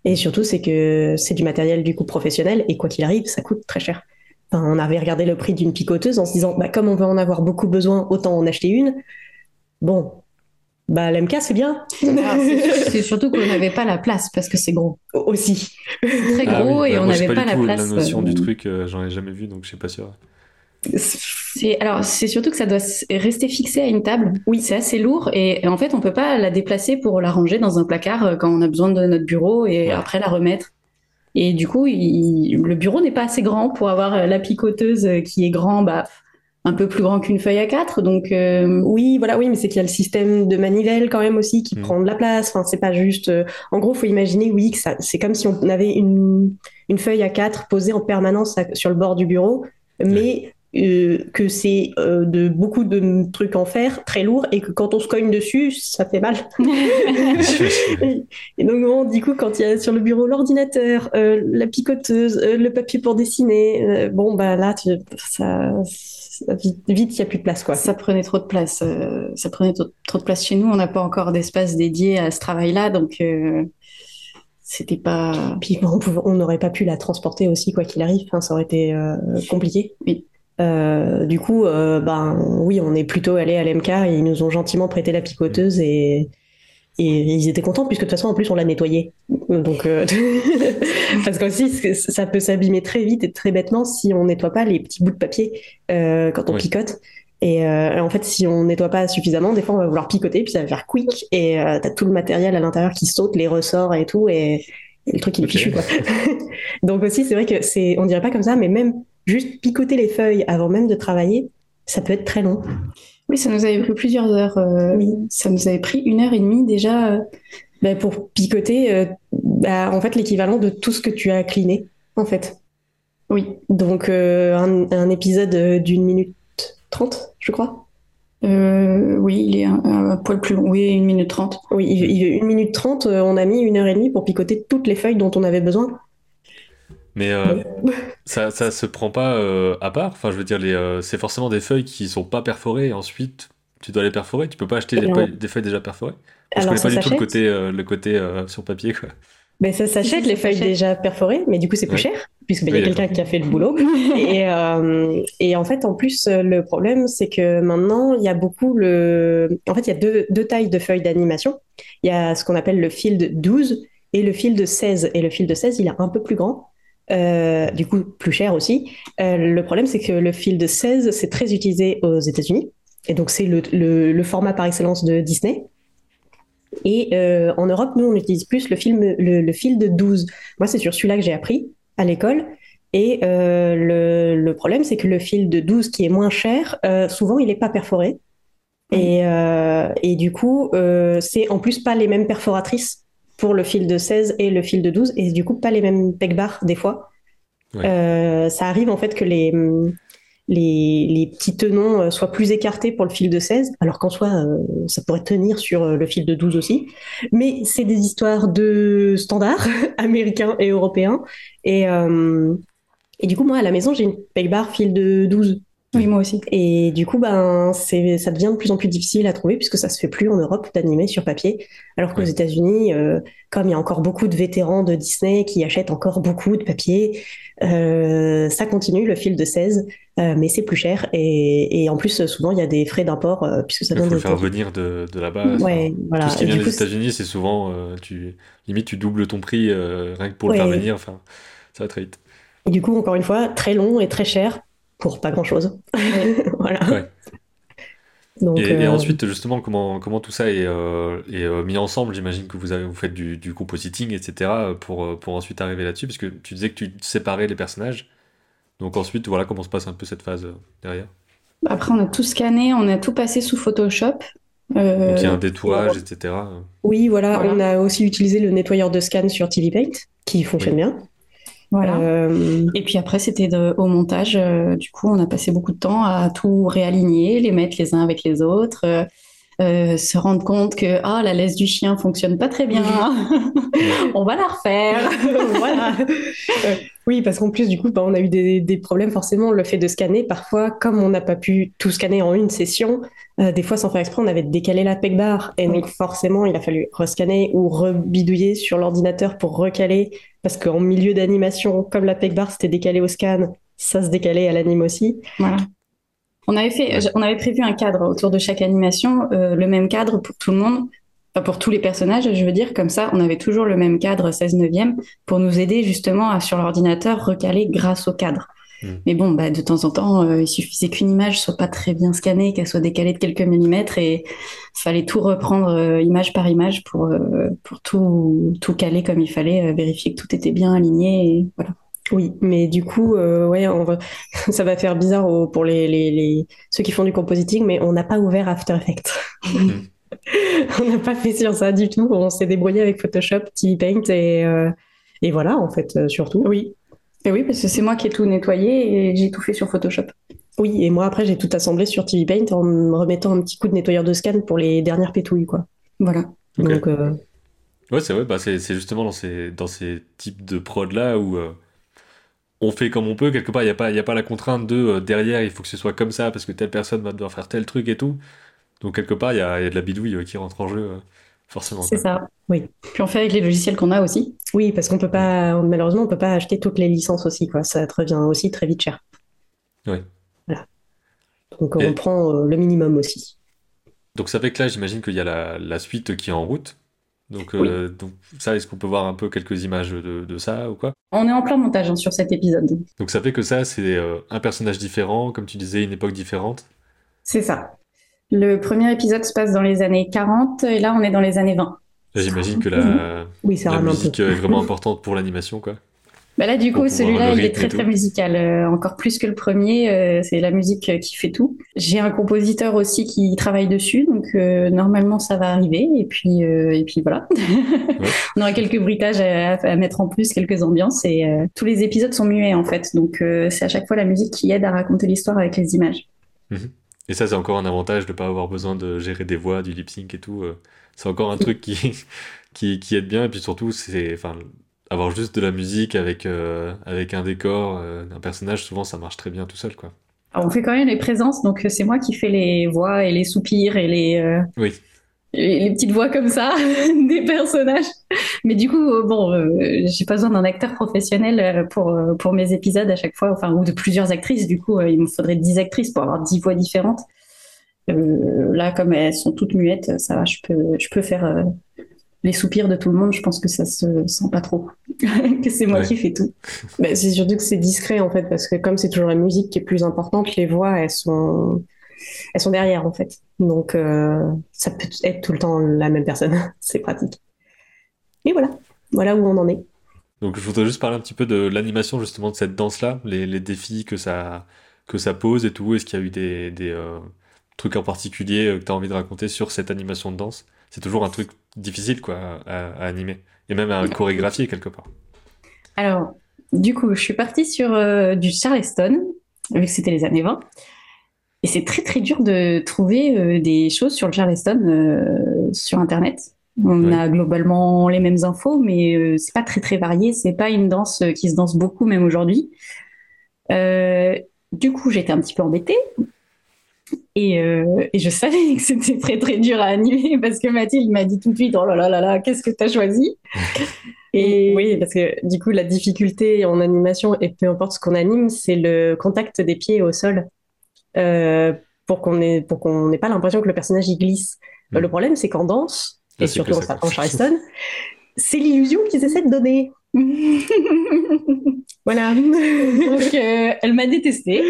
Et surtout, c'est que c'est du matériel du coup professionnel et quoi qu'il arrive, ça coûte très cher. on avait regardé le prix d'une picoteuse en se disant, bah, comme on va en avoir beaucoup besoin, autant en acheter une. Bon, bah, l'MK, c'est bien. Ah, <laughs> c'est surtout qu'on n'avait pas la place parce que c'est gros. Aussi. Très ah gros et bah, on n'avait pas, la place. La notion du euh, truc, euh, j'en ai jamais vu, donc je suis pas sûr. C'est alors c'est surtout que ça doit rester fixé à une table. Oui, c'est assez lourd et, en fait on peut pas la déplacer pour la ranger dans un placard euh, quand on a besoin de notre bureau et après la remettre. Et du coup, le bureau n'est pas assez grand pour avoir euh, la picoteuse euh, qui est grand, bah un peu plus grand qu'une feuille à quatre. Donc oui, voilà, oui, mais c'est qu'il y a le système de manivelle quand même aussi qui mm. prend de la place. Enfin, c'est pas juste. En gros, faut imaginer, oui, que ça, c'est comme si on avait une, une feuille à quatre posée en permanence sur le bord du bureau, mais euh, que c'est euh, de beaucoup de trucs en fer très lourds et que quand on se cogne dessus, ça fait mal. <laughs> <laughs> et, donc, du coup, quand il y a sur le bureau l'ordinateur, euh, la picoteuse, le papier pour dessiner, bon, bah là, ça, vite, il n'y a plus de place. Quoi. Ça prenait trop de place. ça prenait trop, de place chez nous. On n'a pas encore d'espace dédié à ce travail-là. Donc, c'était pas. Puis on n'aurait pas pu la transporter aussi, quoi qu'il arrive. Enfin, ça aurait été compliqué. Oui. Euh, du coup, euh, ben oui, on est plutôt allé à l'MK. Ils nous ont gentiment prêté la picoteuse et, et ils étaient contents puisque de toute façon, en plus, on l'a nettoyé. Donc, euh, <laughs> parce qu'aussi, ça peut s'abîmer très vite et très bêtement si on nettoie pas les petits bouts de papier quand on picote. Et en fait, si on nettoie pas suffisamment, des fois, on va vouloir picoter, puis ça va faire quick, et tu as tout le matériel à l'intérieur qui saute, les ressorts et tout, et, le truc il est fichu quoi. <laughs> Donc aussi, c'est vrai que c'est, on dirait pas comme ça, mais même juste picoter les feuilles avant même de travailler, ça peut être très long. Oui, ça nous avait pris plusieurs heures. Euh, ça nous avait pris une heure et demie déjà. Euh, bah, pour picoter, euh, bah, en fait, l'équivalent de tout ce que tu as cliné, en fait. Oui. Donc, un, épisode d'une minute trente, je crois. oui, il est un, poil plus long. Oui, une minute trente. Oui, une minute trente, on a mis une heure et demie pour picoter toutes les feuilles dont on avait besoin. Mais euh, ça, ça se prend pas euh, à part. Enfin, je veux dire, les, euh, c'est forcément des feuilles qui sont pas perforées et ensuite tu dois les perforer. Tu peux pas acheter des, feuilles, déjà perforées. je connais pas du tout le côté, le côté sur papier. Quoi. Ben, ça s'achète les feuilles déjà perforées, mais du coup c'est plus cher puisqu'il ben, y a quelqu'un qui a fait le boulot. <laughs> et, et, en fait, en plus, le problème c'est que maintenant il y a beaucoup le. En fait, il y a deux, deux tailles de feuilles d'animation. Il y a ce qu'on appelle le fil de 12 et le fil de 16. Et le fil de 16, il est un peu plus grand. Euh, du coup plus cher aussi. Euh, le problème, c'est que le fil de 16, c'est très utilisé aux États-Unis. Et donc, c'est le, format par excellence de Disney. Et euh, en Europe, nous, on utilise plus le, film, le, fil de 12. Moi, c'est sur celui-là que j'ai appris à l'école. Et le, problème, c'est que le fil de 12, qui est moins cher, souvent, il n'est pas perforé. Et, et, du coup, c'est en plus pas les mêmes perforatrices pour le fil de 16 et le fil de 12, et du coup, pas les mêmes peg bars des fois. Euh, ça arrive en fait que les, les, les, petits tenons soient plus écartés pour le fil de 16, alors qu'en soi, ça pourrait tenir sur le fil de 12 aussi. Mais c'est des histoires de standards <laughs> américains et européens. Et, et du coup, moi, à la maison, j'ai une pegbar fil de 12. Oui, moi aussi. Et du coup, ben, c'est, ça devient de plus en plus difficile à trouver puisque ça se fait plus en Europe d'animer sur papier. Alors qu'aux États-Unis, euh, comme il y a encore beaucoup de vétérans de Disney qui achètent encore beaucoup de papier, euh, ça continue le fil de 16, euh, mais c'est plus cher. Et, et, en plus, souvent, il y a des frais d'import puisque ça Il faut le faire venir de, de là-bas. Ouais, voilà. Tout ce qui vient des États-Unis, c'est souvent, tu, limite, tu doubles ton prix rien que pour le faire venir. Enfin, ça va très vite. Et du coup, encore une fois, très long et très cher pour pas grand chose. <laughs> voilà. Donc, et, euh, ensuite, justement, comment, comment tout ça est, euh, est euh, mis ensemble? J'imagine que vous, avez, vous faites du, du compositing, etc., pour, pour ensuite arriver là-dessus, parce que tu disais que tu séparais les personnages. Donc ensuite, voilà comment se passe un peu cette phase derrière. Après, on a tout scanné, on a tout passé sous Photoshop. Donc il y a un détourage, etc. Oui, voilà, on a aussi utilisé le nettoyeur de scan sur TV Paint, qui fonctionne bien. Voilà. Euh, et puis après, c'était au montage. Euh, du coup, on a passé beaucoup de temps à tout réaligner, les mettre les uns avec les autres. Euh, se rendre compte que ah la laisse du chien fonctionne pas très bien, <laughs> on va la refaire. <laughs> voilà. oui, parce qu'en plus du coup, bah, on a eu des, des, problèmes forcément. Le fait de scanner, parfois, comme on n'a pas pu tout scanner en une session, des fois sans faire exprès, on avait décalé la peg bar et donc forcément, il a fallu rescanner ou rebidouiller sur l'ordinateur pour recaler parce qu'en milieu d'animation, comme la PEC bar c'était décalé au scan, ça se décalait à l'anime aussi. Voilà. On avait, fait, on avait prévu un cadre autour de chaque animation, euh, le même cadre pour tout le monde, enfin pour tous les personnages, je veux dire, comme ça, on avait toujours le même cadre 16 neuvième pour nous aider justement à, sur l'ordinateur, recaler grâce au cadre. Hmm. Mais bon, bah, de temps en temps, euh, il suffisait qu'une image soit pas très bien scannée, qu'elle soit décalée de quelques millimètres et fallait tout reprendre euh, image par image pour, pour tout, tout caler comme il fallait, vérifier que tout était bien aligné et voilà. Oui, mais du coup, ouais, on va... <laughs> ça va faire bizarre pour les, les, les, ceux qui font du compositing, mais on n'a pas ouvert After Effects. <laughs> On n'a pas fait sur ça du tout. On s'est débrouillé avec Photoshop, TV Paint et, et voilà, en fait, surtout. Oui, et oui, parce que c'est moi qui ai tout nettoyé et j'ai tout fait sur Photoshop. Oui, et moi après j'ai tout assemblé sur TV Paint en me remettant un petit coup de nettoyeur de scan pour les dernières pétouilles, quoi. Voilà. Donc. Euh, ouais, c'est vrai. Bah, c'est justement dans ces dans ces types de prod là où euh, on fait comme on peut. Quelque part, il y a pas il y a pas la contrainte de euh, derrière il faut que ce soit comme ça parce que telle personne va devoir faire tel truc et tout. Donc quelque part, il y a, y a, de la bidouille qui rentre en jeu forcément. C'est ça, oui. Puis on fait avec les logiciels qu'on a aussi. Oui, parce qu'on peut pas, malheureusement, on peut pas acheter toutes les licences aussi, quoi. Ça revient aussi très vite cher. Oui. Voilà. Donc on prend euh, le minimum aussi. Donc ça fait que là, j'imagine qu'il y a la, suite qui est en route. Donc, euh, donc ça, est-ce qu'on peut voir un peu quelques images de, ça ou quoi? On est en plein montage hein, sur cet épisode. Donc ça fait que ça, c'est euh, un personnage différent, comme tu disais, une époque différente? C'est ça. Le premier épisode se passe dans les années 40 et là on est dans les années 20. J'imagine que la, oui, la musique est vraiment importante pour l'animation, quoi. Bah là, du coup, celui-là, il est très très musical, euh, encore plus que le premier. Euh, c'est la musique euh, qui fait tout. J'ai un compositeur aussi qui travaille dessus, donc normalement ça va arriver. Et puis et puis voilà, <laughs> on aura quelques bruitages à, mettre en plus, quelques ambiances. Et tous les épisodes sont muets en fait, donc c'est à chaque fois la musique qui aide à raconter l'histoire avec les images. Mhm. Et ça, c'est encore un avantage de ne pas avoir besoin de gérer des voix, du lip sync et tout. C'est encore un <laughs> truc qui, qui, qui, aide bien. Et puis surtout, c'est enfin, avoir juste de la musique avec, euh, avec un décor, euh, un personnage, souvent ça marche très bien tout seul. Quoi. on fait quand même les présences, donc c'est moi qui fais les voix et les soupirs et les. Oui les, petites voix comme ça <laughs> des personnages. Mais du coup, euh, bon, euh, j'ai pas besoin d'un acteur professionnel euh, pour, pour mes épisodes à chaque fois, enfin, ou de plusieurs actrices. Du coup, il me faudrait 10 actrices pour avoir 10 voix différentes. là, comme elles sont toutes muettes, ça va, je peux, je peux faire les soupirs de tout le monde. Je pense que ça se sent pas trop, <laughs> que c'est moi qui fais tout. <laughs> Mais c'est surtout que c'est discret en fait, parce que comme c'est toujours la musique qui est plus importante, les voix, elles sont elles sont derrière en fait. Donc euh, ça peut être tout le temps la même personne. <laughs> c'est pratique. Et voilà, voilà où on en est. Donc je voudrais juste parler un petit peu de l'animation justement de cette danse-là, les, défis que ça, que ça pose et tout. Est-ce qu'il y a eu des, euh, trucs en particulier euh, que tu as envie de raconter sur cette animation de danse? C'est toujours un truc difficile quoi à, animer et même à chorégraphier quelque part. Alors, du coup, je suis partie sur du Charleston vu que c'était les années 20. Et c'est très très dur de trouver des choses sur le Charleston sur Internet. On a globalement les mêmes infos, mais c'est pas très très varié. C'est pas une danse qui se danse beaucoup même aujourd'hui. du coup, j'étais un petit peu embêtée. Et, et, je savais <laughs> que c'était très très dur à animer <laughs> parce que Mathilde m'a dit tout de suite Oh là là là là, qu'est-ce que tu as choisi? <laughs> Et oui, parce que du coup, la difficulté en animation, et peu importe ce qu'on anime, c'est le contact des pieds au sol euh, pour qu'on ait, pour qu'on n'ait pas l'impression que le personnage y glisse. Mm. Le problème, c'est qu'en danse, et surtout en, Charleston, c'est l'illusion qu'ils essaient de donner. <laughs> voilà. Donc, euh, elle m'a détestée.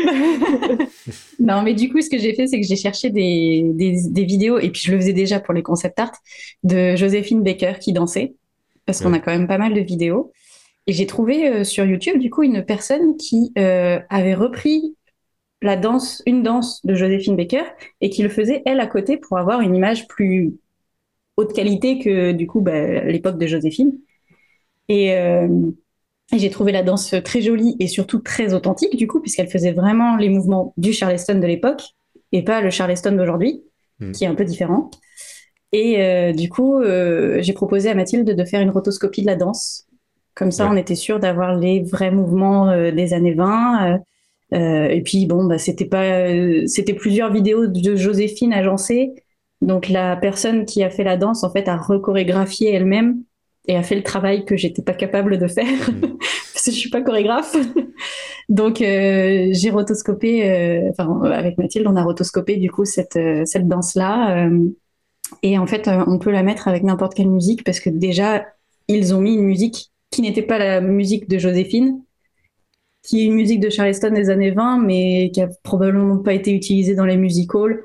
<laughs> non, mais du coup, ce que j'ai fait, c'est que j'ai cherché des, des, des, vidéos, et puis je le faisais déjà pour les concept art, de Joséphine Baker qui dansait parce qu'on a quand même pas mal de vidéos. Et j'ai trouvé euh, sur YouTube, du coup, une personne qui euh, avait repris la danse, une danse de Joséphine Baker et qui le faisait elle à côté pour avoir une image plus haute qualité que du coup bah, l'époque de Joséphine. Et, euh, et j'ai trouvé la danse très jolie et surtout très authentique du coup puisqu'elle faisait vraiment les mouvements du Charleston de l'époque et pas le Charleston d'aujourd'hui hmm. qui est un peu différent. Et euh, du coup, euh, j'ai proposé à Mathilde de faire une rotoscopie de la danse. Comme ça, on était sûr d'avoir les vrais mouvements euh, des années 20. et puis bon, bah, c'était pas, c'était plusieurs vidéos de Joséphine agencées. Donc la personne qui a fait la danse, en fait, a recorégraphié elle-même et a fait le travail que j'étais pas capable de faire mmh. <laughs> parce que je suis pas chorégraphe. <laughs> Donc j'ai rotoscopé, enfin avec Mathilde, on a rotoscopé du coup cette cette danse là et en fait, euh, on peut la mettre avec n'importe quelle musique parce que déjà, ils ont mis une musique qui n'était pas la musique de Joséphine, qui est une musique de Charleston des années 20, mais qui a probablement pas été utilisée dans les music halls.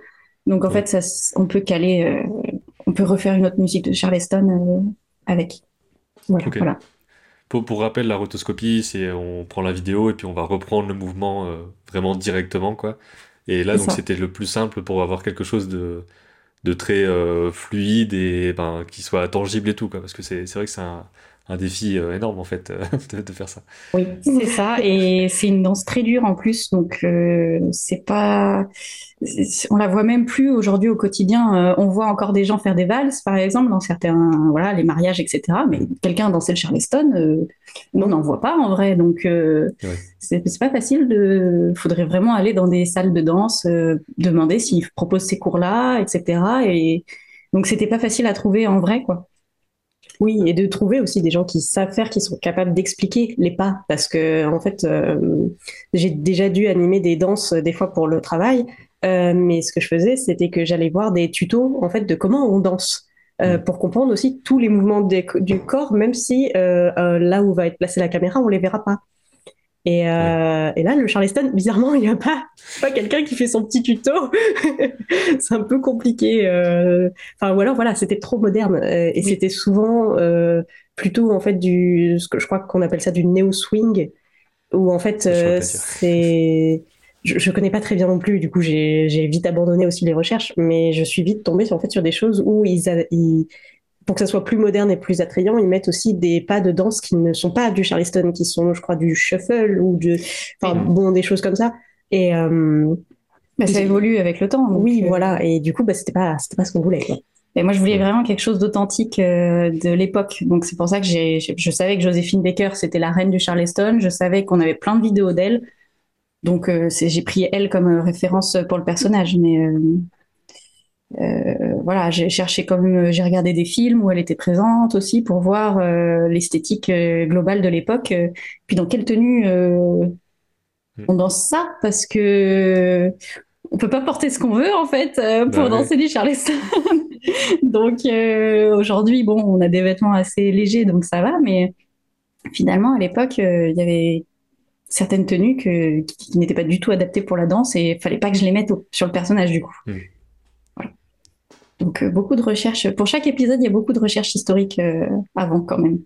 Donc en fait, ça, on peut caler, euh, on peut refaire une autre musique de Charleston euh, avec. Voilà. Pour, pour, rappel, la rotoscopie, c'est on prend la vidéo et puis on va reprendre le mouvement vraiment directement, quoi. Et là, donc, c'était le plus simple pour avoir quelque chose de, de très euh, fluide et ben, qui soit tangible et tout, quoi, parce que c'est vrai que c'est un, un, défi euh, énorme en fait <laughs> de, de, faire ça. Oui, c'est ça, et c'est une danse très dure en plus, donc euh, c'est pas on la voit même plus aujourd'hui au quotidien. Euh, on voit encore des gens faire des valses, par exemple, dans certains, voilà, les mariages, etc. Mais quelqu'un danser le Charleston, euh, on n'en voit pas en vrai. Donc, euh, c'est pas facile. De, faudrait vraiment aller dans des salles de danse, demander s'ils proposent ces cours-là, etc. Et donc, c'était pas facile à trouver en vrai, quoi. Oui, et de trouver aussi des gens qui savent faire, qui sont capables d'expliquer les pas, parce que en fait, j'ai déjà dû animer des danses des fois pour le travail, euh, mais ce que je faisais, c'était que j'allais voir des tutos en fait de comment on danse. Euh, mm. pour comprendre aussi tous les mouvements du corps, même si euh, là où va être placée la caméra, on les verra pas. Et, et là, le Charleston, bizarrement, il n'y a pas, pas quelqu'un qui fait son petit tuto. <laughs> c'est un peu compliqué. Enfin, ou alors, voilà, c'était trop moderne. et c'était souvent plutôt, en fait, du, ce que je crois qu'on appelle ça du néo-swing, où en fait, c'est je, ne connais pas très bien non plus, du coup j'ai vite abandonné aussi les recherches, mais je suis vite tombée en fait sur des choses où ils, pour que ça soit plus moderne et plus attrayant, ils mettent aussi des pas de danse qui ne sont pas du charleston, qui sont, je crois, du shuffle ou enfin bon, des choses comme ça. Et euh, bah, ça évolue avec le temps. Oui, euh, voilà. Et du coup, bah, c'était pas, c'était pas ce qu'on voulait. Et moi, je voulais vraiment quelque chose d'authentique euh, de l'époque. Donc, c'est pour ça que j'ai, je savais que Joséphine Baker, c'était la reine du Charleston. Je savais qu'on avait plein de vidéos d'elle. Donc euh, j'ai pris elle comme référence pour le personnage, mais euh, voilà, j'ai cherché comme j'ai regardé des films où elle était présente aussi pour voir l'esthétique globale de l'époque. puis dans quelle tenue hmm. on danse ça? Parce que on peut pas porter ce qu'on veut en fait pour bah danser du Charleston. <laughs> donc aujourd'hui, bon, on a des vêtements assez légers, donc ça va, mais finalement à l'époque, il y avait certaines tenues que, qui, n'étaient pas du tout adaptées pour la danse et il fallait pas que je les mette sur le personnage du coup. Hmm. Donc euh, beaucoup de recherches. Pour chaque épisode, il y a beaucoup de recherches historiques euh, avant quand même.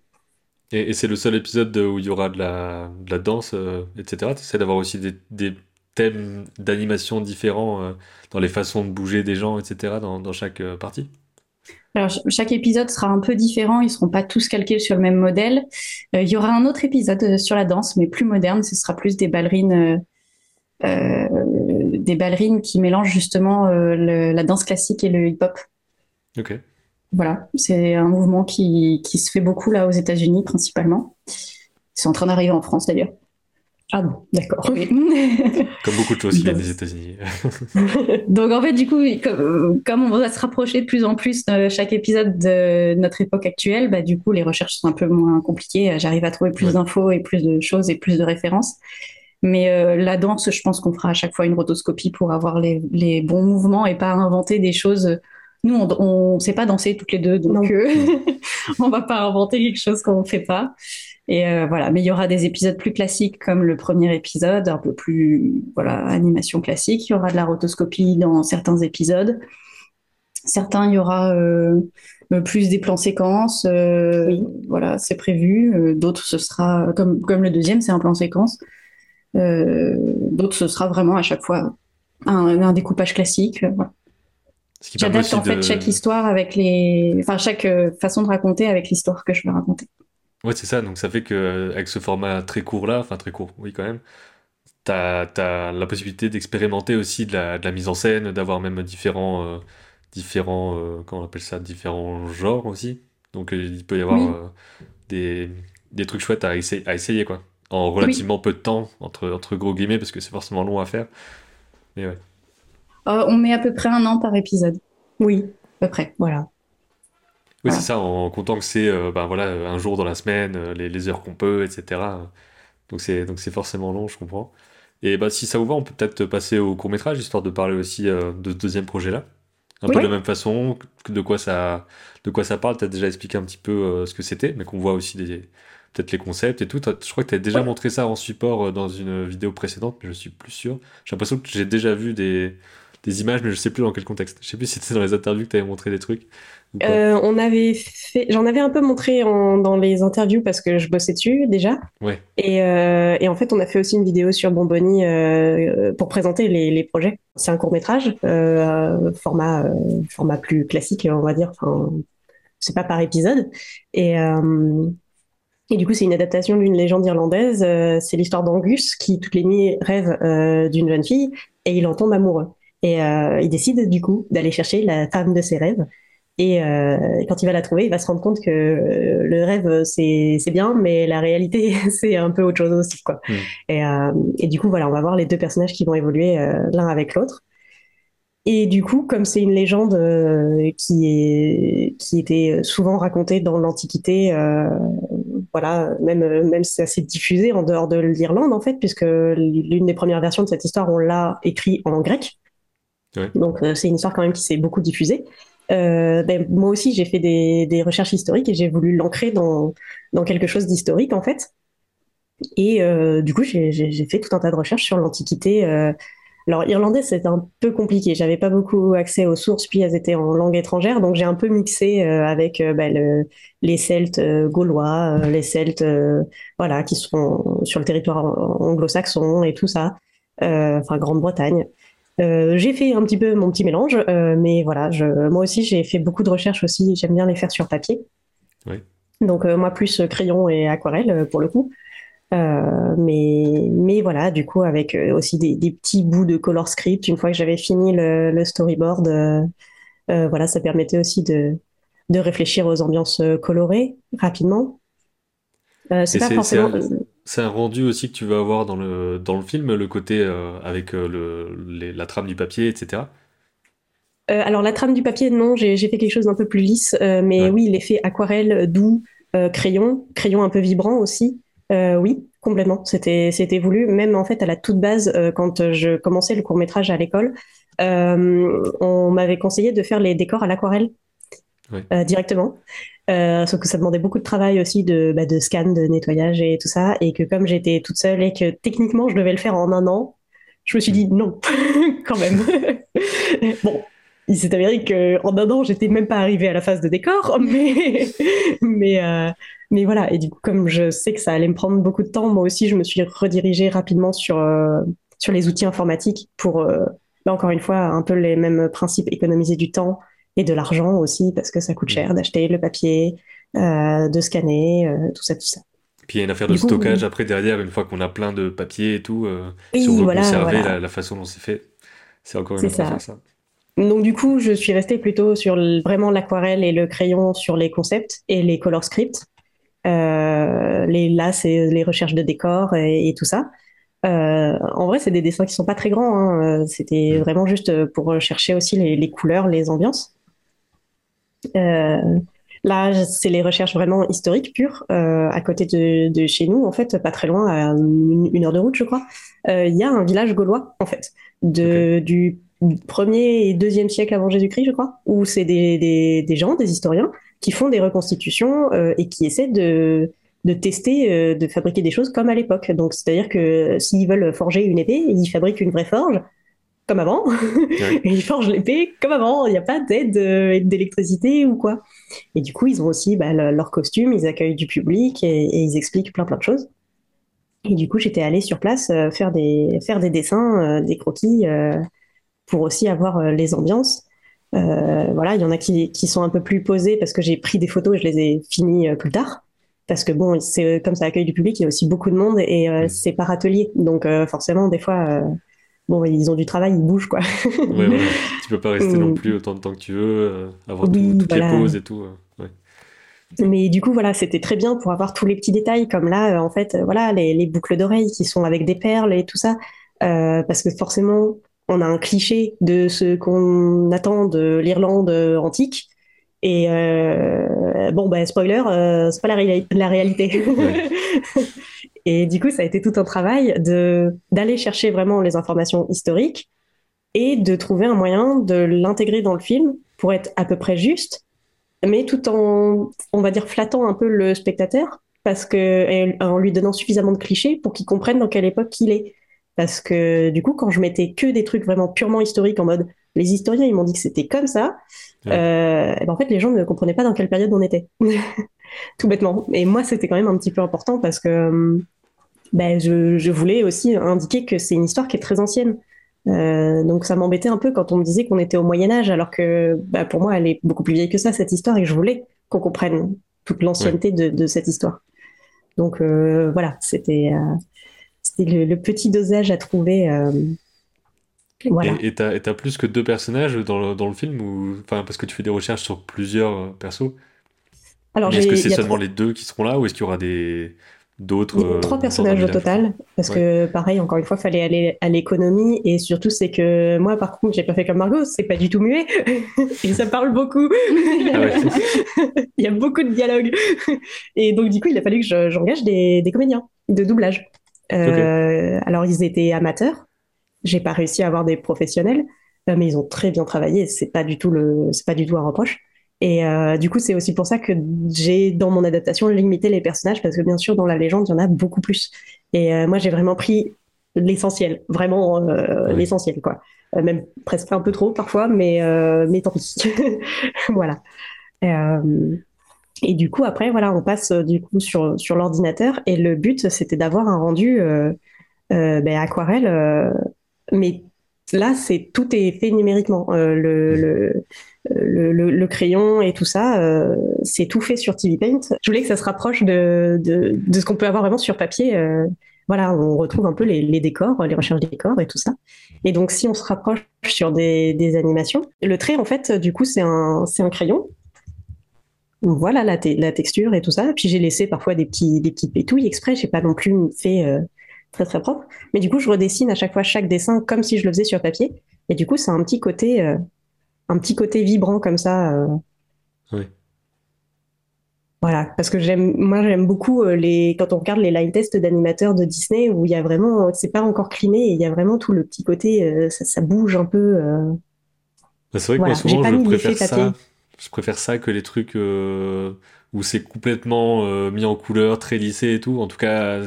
Et, c'est le seul épisode où il y aura de la, de la danse, euh, etc. Tu essaies d'avoir aussi des, des thèmes d'animation différents dans les façons de bouger des gens, etc. dans, dans chaque partie alors, chaque épisode sera un peu différent, ils seront pas tous calqués sur le même modèle. Euh, il y aura un autre épisode sur la danse, mais plus moderne, ce sera plus des ballerines des ballerines qui mélangent justement la danse classique et le hip-hop. Ok. Voilà, c'est un mouvement qui, qui, se fait beaucoup là aux États-Unis principalement. C'est en train d'arriver en France d'ailleurs. Ah bon, d'accord. <laughs> comme beaucoup de choses qui viennent des États-Unis. <laughs> Donc en fait, du coup, comme, on va se rapprocher de plus en plus de chaque épisode de notre époque actuelle, bah, du coup, les recherches sont un peu moins compliquées. J'arrive à trouver plus d'infos et plus de choses et plus de références. Mais euh, la danse, je pense qu'on fera à chaque fois une rotoscopie pour avoir les, les bons mouvements et pas inventer des choses nous, on ne sait pas danser toutes les deux, donc euh, <laughs> <laughs> on va pas inventer quelque chose qu'on ne fait pas. Et euh, voilà, mais il y aura des épisodes plus classiques comme le premier épisode, un peu plus voilà animation classique. Il y aura de la rotoscopie dans certains épisodes. Certains, il y aura euh, plus des plans séquences. Voilà, c'est prévu. D'autres, ce sera comme comme le deuxième, c'est un plan séquence. D'autres, ce sera vraiment à chaque fois un, un découpage classique. Voilà. J'adapte en fait chaque histoire avec les, enfin chaque euh, façon de raconter avec l'histoire que je veux raconter. Ouais, c'est ça. Donc ça fait que euh, avec ce format très court là, enfin très court, oui quand même, t'as as la possibilité d'expérimenter aussi de la, de la, mise en scène, d'avoir même différents, euh, différents, comment on appelle ça, différents genres aussi. Donc il peut y avoir des, des, trucs chouettes à essayer, à essayer quoi, en relativement peu de temps entre entre gros guillemets parce que c'est forcément long à faire. Mais ouais. Euh, on met à peu près un an par épisode. Oui, à peu près, voilà. Oui, c'est ça, en comptant que c'est euh, ben voilà, un jour dans la semaine, euh, les, heures qu'on peut, etc. Donc c'est, donc c'est forcément long, je comprends. Et bah, si ça vous va, on peut peut-être passer au court métrage, histoire de parler aussi de ce deuxième projet-là. Un peu de la même façon, de quoi ça, de quoi ça parle. Tu as déjà expliqué un petit peu ce que c'était, mais qu'on voit aussi peut-être les concepts et tout. Je crois que tu as déjà montré ça en support dans une vidéo précédente, mais je suis plus sûr. J'ai l'impression que j'ai déjà vu des, des images, mais je sais plus dans quel contexte. Je sais plus si c'était dans les interviews que tu avais montré des trucs. Euh, on avait fait, j'en avais un peu montré dans les interviews parce que je bossais dessus déjà. Ouais. Et, euh, et, en fait, on a fait aussi une vidéo sur Bonboni euh, pour présenter les, les projets. C'est un court métrage, format format plus classique, on va dire. Enfin, c'est pas par épisode. Et et du coup, c'est une adaptation d'une légende irlandaise. c'est l'histoire d'Angus qui toutes les nuits rêve d'une jeune fille et il en tombe amoureux. Et euh, il décide du coup d'aller chercher la femme de ses rêves. Et euh, quand il va la trouver, il va se rendre compte que euh, le rêve, c'est bien, mais la réalité, <laughs> c'est un peu autre chose aussi. Quoi. Hmm. Et, euh, et, du coup, voilà, on va voir les deux personnages qui vont évoluer euh, l'un avec l'autre. Et du coup, comme c'est une légende qui, est, qui était souvent racontée dans l'Antiquité, voilà, même, même c'est assez diffusé en dehors de l'Irlande, en fait, puisque l'une des premières versions de cette histoire, on l'a écrit en grec. Donc euh, c'est une histoire quand même qui s'est beaucoup diffusée. Euh, ben, moi aussi, j'ai fait des, des, recherches historiques et j'ai voulu l'ancrer dans, dans quelque chose d'historique en fait. Et euh, du coup, j'ai fait tout un tas de recherches sur l'Antiquité. Euh. alors, irlandais, c'était un peu compliqué. J'avais pas beaucoup accès aux sources, puis elles étaient en langue étrangère, donc j'ai un peu mixé euh, avec ben, le, les Celtes gaulois, les Celtes, voilà, qui sont sur le territoire anglo-saxon et tout ça, enfin Grande-Bretagne. Euh, j'ai fait un petit peu mon petit mélange, euh, mais voilà, je, moi aussi j'ai fait beaucoup de recherches aussi. J'aime bien les faire sur papier. Donc euh, moi plus crayon et aquarelle pour le coup. Mais, mais voilà, du coup avec aussi des, petits bouts de color script. Une fois que j'avais fini le, storyboard, voilà, ça permettait aussi de, de réfléchir aux ambiances colorées rapidement. c'est pas forcément. C'est un rendu aussi que tu vas avoir dans le, dans le film, le côté euh, avec euh, le, la trame du papier, etc. Euh, alors la trame du papier, non, j'ai fait quelque chose d'un peu plus lisse, mais oui, l'effet aquarelle, doux, crayon, crayon un peu vibrant aussi, oui, complètement, c'était voulu. Même en fait à la toute base, quand je commençais le court métrage à l'école, on m'avait conseillé de faire les décors à l'aquarelle. directement. Euh, sauf que ça demandait beaucoup de travail aussi de, bah, de scan, de nettoyage et tout ça. Et que comme j'étais toute seule et que techniquement je devais le faire en un an, je me suis dit non, <laughs> quand même. <laughs> bon, il s'est avéré qu'en un an, j'étais même pas arrivée à la phase de décor, <laughs> mais, mais, euh, mais voilà. Et du coup, comme je sais que ça allait me prendre beaucoup de temps, moi aussi, je me suis redirigée rapidement sur, euh, sur les outils informatiques pour, bah, encore une fois, un peu les mêmes principes, économiser du temps, et de l'argent aussi parce que ça coûte mm. cher d'acheter le papier, euh, de scanner, euh, tout ça, tout ça. Puis il y a une affaire de stockage après derrière, une fois qu'on a plein de papiers et tout, si on veut conserver La, façon dont c'est fait, c'est encore une autre affaire ça. Donc du coup, je suis restée plutôt sur vraiment l'aquarelle et le crayon sur les concepts et les color scripts. Euh, les, là, c'est les recherches de décors et, tout ça. Euh, en vrai, c'est des dessins qui sont pas très grands. Hein. C'était mm. vraiment juste pour chercher aussi les, couleurs, les ambiances. Euh, là, c'est les recherches vraiment historiques pures. à côté de, chez nous, en fait, pas très loin, à une, heure de route, je crois, il y a un village gaulois, en fait, de, du premier et deuxième siècle avant Jésus-Christ, je crois, où c'est des, des, des, gens, des historiens, qui font des reconstitutions euh, et qui essaient de, de tester, euh, de fabriquer des choses comme à l'époque. Donc, c'est-à-dire que s'ils veulent forger une épée, ils fabriquent une vraie forge, comme avant, <laughs> ils forgent l'épée comme avant. Il n'y a pas d'aide euh, d'électricité ou quoi. Et du coup, ils ont aussi bah, leur costume, ils accueillent du public et, et, ils expliquent plein plein de choses. Et du coup, j'étais allée sur place faire, des, faire des dessins, des croquis pour aussi avoir euh, les ambiances. Euh, voilà, il y en a qui, qui, sont un peu plus posés parce que j'ai pris des photos et je les ai finis euh, plus tard. Parce que bon, c'est comme ça accueille du public, il y a aussi beaucoup de monde et c'est par atelier. Donc forcément, des fois, bon, ils ont du travail, ils bougent quoi. ouais, ouais. <laughs> Tu peux pas rester non mm. plus autant de temps que tu veux, avoir toutes les pauses et tout. Mais du coup, voilà, c'était très bien pour avoir tous les petits détails, comme là, en fait, voilà, les, les boucles d'oreilles qui sont avec des perles et tout ça. parce que forcément, on a un cliché de ce qu'on attend de l'Irlande antique. Et euh, bon, ben spoiler, euh, c'est pas la, réalité. <laughs> et du coup, ça a été tout un travail d'aller chercher vraiment les informations historiques et de trouver un moyen de l'intégrer dans le film pour être à peu près juste, mais tout en, on va dire, flattant un peu le spectateur parce que en lui donnant suffisamment de clichés pour qu'il comprenne dans quelle époque il est. Parce que du coup, quand je mettais que des trucs vraiment purement historiques en mode les historiens, ils m'ont dit que c'était comme ça, euh, ben, en fait, les gens ne comprenaient pas dans quelle période on était. <laughs> Tout bêtement. Et moi, c'était quand même un petit peu important parce que ben, je, voulais aussi indiquer que c'est une histoire qui est très ancienne. Euh, donc ça m'embêtait un peu quand on me disait qu'on était au Moyen Âge, alors que ben, pour moi, elle est beaucoup plus vieille que ça, cette histoire, et je voulais qu'on comprenne toute l'ancienneté de, cette histoire. Donc euh, voilà, c'était c'était le, petit dosage à trouver. Euh, voilà. Et tu as, plus que deux personnages dans le, dans le film ou... enfin, Parce que tu fais des recherches sur plusieurs euh, persos? Alors, est-ce que c'est seulement les deux qui seront là ou est-ce qu'il y aura des d'autres euh, trois personnages au total parce que pareil encore une fois fallait aller à l'économie et surtout c'est que moi par contre j'ai pas fait comme Margot c'est pas du tout muet. <laughs> Et ça parle beaucoup. Ah <laughs> il y a beaucoup de dialogues. Et donc du coup il a fallu que j'engage des, des comédiens de doublage euh, alors ils étaient amateurs. J'ai pas réussi à avoir des professionnels, euh, mais ils ont très bien travaillé. C'est pas du tout le, c'est pas du tout un reproche. Et euh, du coup, c'est aussi pour ça que j'ai, dans mon adaptation, limité les personnages, parce que bien sûr, dans la légende, il y en a beaucoup plus. Et moi, j'ai vraiment pris l'essentiel, vraiment l'essentiel, quoi. même presque un peu trop parfois, mais, mais tant pis. <laughs> voilà. Et du coup, après, voilà, on passe euh, du coup sur, sur l'ordinateur. Et le but, c'était d'avoir un rendu euh, euh, ben, aquarelle. mais là, c'est tout est fait numériquement. le, le, le, le, crayon et tout ça, c'est tout fait sur TV Paint. Je voulais que ça se rapproche de, de, de ce qu'on peut avoir vraiment sur papier. voilà, on retrouve un peu les, les, décors, les recherches des décors et tout ça. Et donc, si on se rapproche sur des, des animations, le trait, en fait, du coup, c'est un, un crayon voilà la, la, texture et tout ça. Puis j'ai laissé parfois des petits, des petites pétouilles exprès. J'ai pas non plus fait euh, très très propre. Mais du coup, je redessine à chaque fois chaque dessin comme si je le faisais sur papier. Et du coup, c'est un petit côté, euh, un petit côté vibrant comme ça. Euh. Oui. Voilà, parce que j'aime, moi j'aime beaucoup les quand on regarde les line tests d'animateurs de Disney où il y a vraiment, c'est pas encore cleané et il y a vraiment tout le petit côté, ça, ça, bouge un peu. Bah, c'est vrai que moi souvent je préfère ça je préfère ça que les trucs euh, où c'est complètement euh, mis en couleur, très lissé et tout. En tout cas,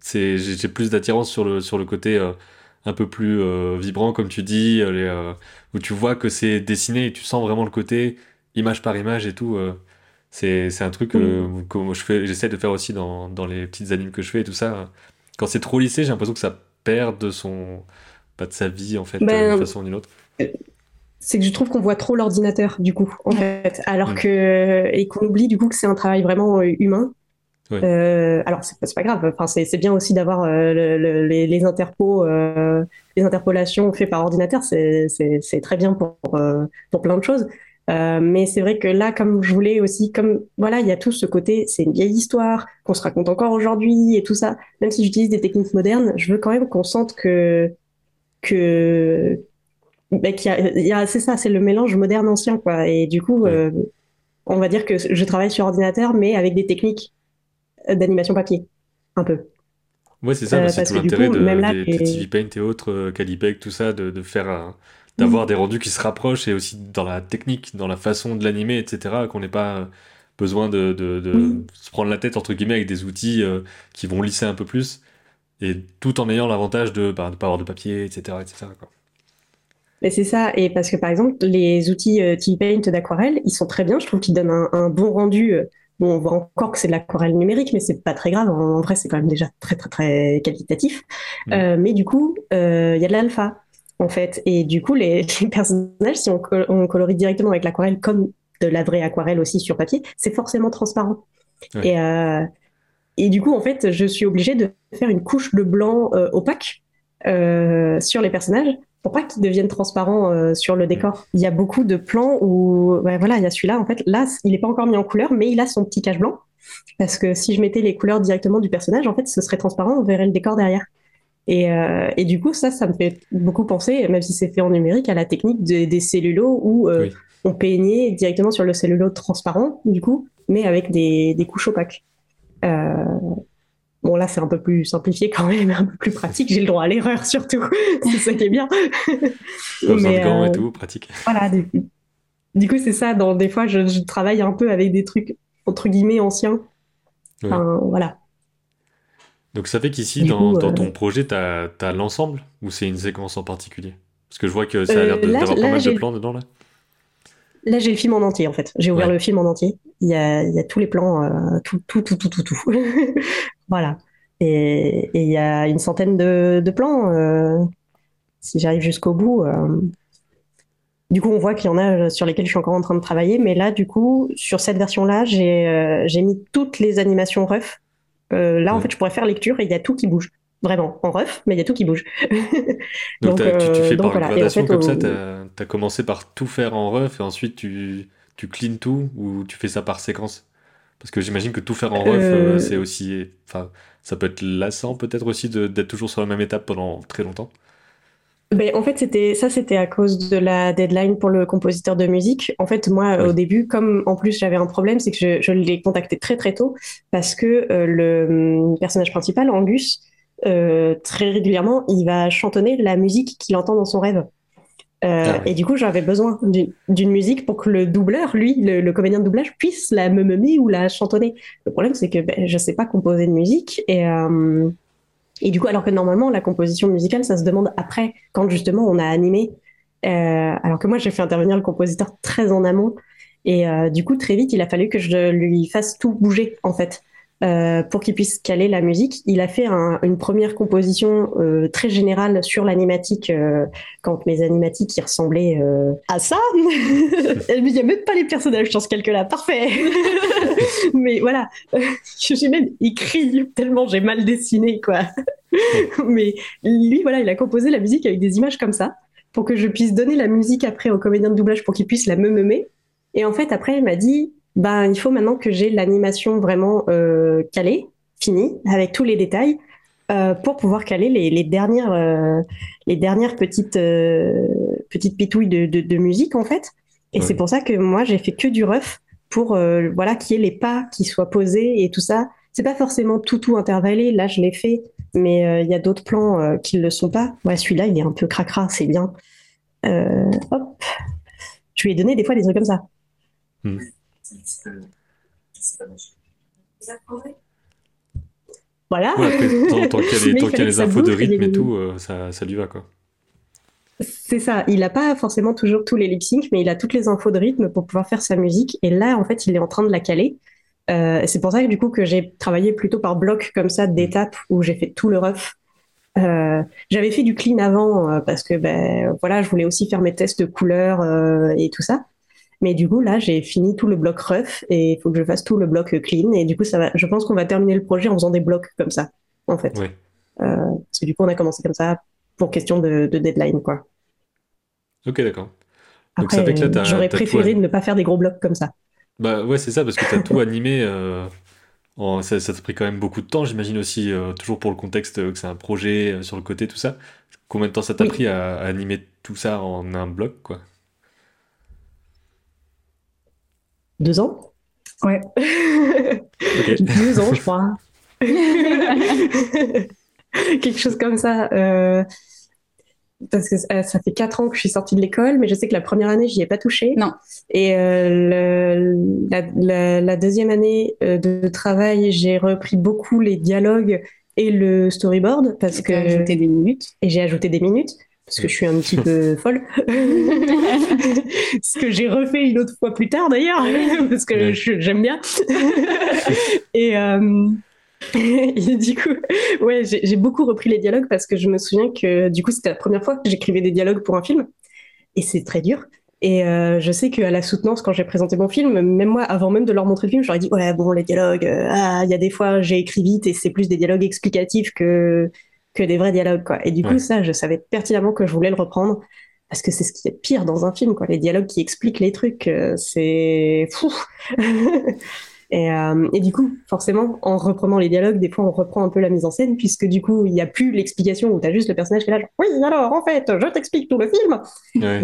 c'est j'ai plus d'attirance sur le sur le côté euh, un peu plus vibrant, comme tu dis, où tu vois que c'est dessiné et tu sens vraiment le côté image par image et tout. c'est c'est un truc mm. que je j'essaie de faire aussi dans dans les petites animes que je fais et tout ça. Quand c'est trop lissé, j'ai l'impression que ça perd de son pas de sa vie en fait, ben, d'une façon ou d'une autre c'est que je trouve qu'on voit trop l'ordinateur du coup en fait alors que et qu'on oublie du coup que c'est un travail vraiment euh, humain alors c'est pas grave. Enfin, c'est bien aussi d'avoir les, les, interpos, les interpolations faites par ordinateur. C'est très bien pour pour plein de choses. Euh, mais c'est vrai que là, comme je voulais aussi, comme voilà, il y a tout ce côté, c'est une vieille histoire qu'on se raconte encore aujourd'hui et tout ça. Même si j'utilise des techniques modernes, je veux quand même qu'on sente que que bah, qu'il y a, c'est ça, c'est le mélange moderne ancien quoi. Et du coup, euh, on va dire que je travaille sur ordinateur, mais avec des techniques d'animation papier, un peu. Ouais, c'est ça, euh, c'est tout l'intérêt de, même là, des, TV Paint et autres, Calipec, tout ça, de, de faire un d'avoir mm. des rendus qui se rapprochent et aussi dans la technique, dans la façon de l'animer, etc. Qu'on n'ait pas besoin de, de, mm. se prendre la tête entre guillemets avec des outils euh, qui vont lisser un peu plus et tout en ayant l'avantage de ne bah, pas avoir de papier, etc. etc. Mais c'est ça, et parce que par exemple, les outils euh, T-Paint d'aquarelle, ils sont très bien, je trouve qu'ils donnent un, bon rendu. Euh, bon, on voit encore que c'est de l'aquarelle numérique, mais c'est pas très grave. En, vrai, c'est quand même déjà très très très qualitatif. Mm. mais du coup, il y a de l'alpha en fait. Et du coup, les, <laughs> personnages, si on, colorie directement avec l'aquarelle, comme de la vraie aquarelle aussi sur papier, c'est forcément transparent. Et, euh, et du coup, en fait, je suis obligée de faire une couche de blanc euh, opaque euh, sur les personnages pour pas qu'ils deviennent transparents sur le décor. Il y a beaucoup de plans où, voilà, il y a celui-là, en fait, là, il n'est pas encore mis en couleur, mais il a son petit cache blanc. Parce que si je mettais les couleurs directement du personnage, en fait, ce serait transparent, on verrait le décor derrière. Et, euh, et, du coup, ça, ça me fait beaucoup penser, même si c'est fait en numérique, à la technique des cellulos où euh, on peignait directement sur le cellulo transparent, du coup, mais avec des, des couches opaques. Euh, bon, là, c'est un peu plus simplifié quand même, <laughs> un peu plus pratique. J'ai le droit à l'erreur surtout. <laughs> c'est ça qui est bien. <laughs> mais, gants et tout, pratique. Voilà. Du, du coup, c'est ça. Dans, des fois, je, je, travaille un peu avec des trucs, entre guillemets, anciens. Enfin, voilà. Donc ça fait qu'ici, dans, euh, ton projet, tu as, l'ensemble ou c'est une séquence en particulier? Parce que je vois que ça a l'air euh, d'avoir pas mal de plans dedans là. Là, j'ai le film en entier en fait. J'ai ouvert le film en entier. Il y a, il y a tous les plans, euh, tout, tout, tout, tout, tout, tout. Voilà. Et, il y a une centaine de, de plans. si j'arrive jusqu'au bout. Du coup, on voit qu'il y en a sur lesquels je suis encore en train de travailler. Mais là, du coup, sur cette version-là, j'ai j'ai mis toutes les animations ref euh, là, en fait, je pourrais faire lecture et il y a tout qui bouge. Vraiment, en ref, mais il y a tout qui bouge. <laughs> donc, tu, fais euh, par gradation comme ça, tu as, commencé par tout faire en ref et ensuite tu, tu clean tout ou tu fais ça par séquence? Parce que j'imagine que tout faire en ref, euh, c'est aussi. Enfin, ça peut être lassant peut-être aussi d'être toujours sur la même étape pendant très longtemps. Ben, en fait, c'était ça, c'était à cause de la deadline pour le compositeur de musique. En fait, moi, au début, comme en plus j'avais un problème, c'est que je, je l'ai contacté très très tôt parce que euh, le hum, personnage principal, Angus, euh, très régulièrement, il va chantonner la musique qu'il entend dans son rêve. Euh, ah et du coup, j'avais besoin d'une musique pour que le doubleur, lui, le, comédien de doublage, puisse la me ou la chantonner. Le problème, c'est que ben, je sais pas composer de musique et euh, et du coup, alors que normalement, la composition musicale, ça se demande après, quand justement on a animé. Euh, alors que moi, j'ai fait intervenir le compositeur très en amont. Et euh, du coup, très vite, il a fallu que je lui fasse tout bouger, en fait. Euh, pour qu'il puisse caler la musique. Il a fait un, une première composition euh, très générale sur l'animatique, euh, quand mes animatiques qui ressemblaient euh, à ça. <laughs> Il n'y a même pas les personnages sur ce calque-là, parfait. <laughs> Mais voilà, <laughs> j'ai même écrit tellement j'ai mal dessiné, quoi. Mais lui, voilà, il a composé la musique avec des images comme ça, pour que je puisse donner la musique après au comédien de doublage pour qu'il puisse la me Et en fait, après, il m'a dit, ben, il faut maintenant que j'ai l'animation vraiment euh, calée, finie, avec tous les détails, euh, pour pouvoir caler les, les dernières, euh, les dernières petites, euh, petites pitouilles de, de, de, musique, en fait. Et c'est pour ça que moi, j'ai fait que du rough pour euh, voilà, qu'il y ait les pas qui soient posés et tout ça. C'est pas forcément tout, tout intervallé. Là, je l'ai fait, mais il y a d'autres plans qui ne le sont pas. Ouais, celui-là, il est un peu cracra, c'est bien. hop. Je lui ai donné des fois des trucs comme ça. Hmm. Voilà. <laughs> tant, qu'il y a les, infos de rythme et tout, euh, ça, ça lui va quoi. C'est ça. Il n'a pas forcément toujours tous les lip syncs, mais il a toutes les infos de rythme pour pouvoir faire sa musique. Et là, en fait, il est en train de la caler. Euh, c'est pour ça que du coup que j'ai travaillé plutôt par bloc comme ça d'étapes où j'ai fait tout le rough. Euh, j'avais fait du clean avant parce que ben voilà, je voulais aussi faire mes tests de couleurs et tout ça. Mais du coup, là, j'ai fini tout le bloc rough et il faut que je fasse tout le bloc clean. Et du coup, ça va, je pense qu'on va terminer le projet en faisant des blocs comme ça, en fait. Ouais. Euh, parce que du coup, on a commencé comme ça pour question de, deadline, quoi. Ok, d'accord. J'aurais préféré de ne pas faire des gros blocs comme ça. Bah ouais, c'est ça, parce que tu as tout animé. Euh, ça, ça t'a pris quand même beaucoup de temps, j'imagine aussi, euh, toujours pour le contexte que c'est un projet sur le côté, tout ça. Combien de temps ça t'a pris à, à, animer tout ça en un bloc, quoi? Deux ans? Ouais. <laughs> Deux ans, je crois. <laughs> Quelque chose comme ça. Euh, parce que ça fait quatre ans que je suis sortie de l'école, mais je sais que la première année, j'y ai pas touché. Non. Et euh, la, deuxième année euh, de travail, j'ai repris beaucoup les dialogues et le storyboard parce que j'ai ajouté des minutes. Et j'ai ajouté des minutes parce que je suis un petit peu <laughs> folle. Ce que j'ai refait une autre fois plus tard d'ailleurs, parce que j'aime bien. <laughs> et, euh, <laughs> et du coup, ouais, j'ai beaucoup repris les dialogues parce que je me souviens que du coup, c'était la première fois que j'écrivais des dialogues pour un film. Et c'est très dur. Et euh, je sais qu'à la soutenance, quand j'ai présenté mon film, même moi, avant même de leur montrer le film, j'aurais dit ouais bon les dialogues, euh, ah il y a des fois j'ai écrit vite et c'est plus des dialogues explicatifs que que des vrais dialogues, quoi. Et du coup, ça, je savais pertinemment que je voulais le reprendre parce que c'est ce qui est pire dans un film, quoi. Les dialogues qui expliquent les trucs, euh, c'est fou. <laughs> et, euh, et, du coup, forcément, en reprenant les dialogues, des fois, on reprend un peu la mise en scène, puisque du coup, il n'y a plus l'explication où tu as juste le personnage qui est là, genre, oui, alors, en fait, je t'explique tout le film.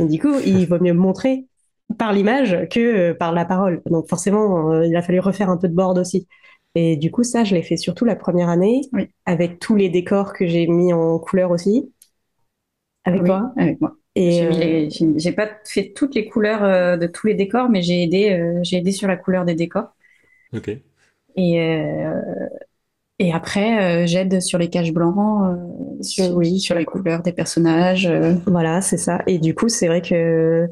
Et du coup, il vaut mieux montrer par l'image que euh, par la parole. Donc, forcément, il a fallu refaire un peu de board aussi. Et du coup, ça, je l'ai fait surtout la première année, avec tous les décors que j'ai mis en couleur aussi. Avec toi Avec moi. Et euh, j'ai pas fait toutes les couleurs euh, de tous les décors, mais j'ai aidé, euh, j'ai aidé sur la couleur des décors. Ok. Et, et après, j'aide sur les caches blancs, sur, oui, sur les couleurs des personnages. Voilà, c'est ça. Et du coup, c'est vrai que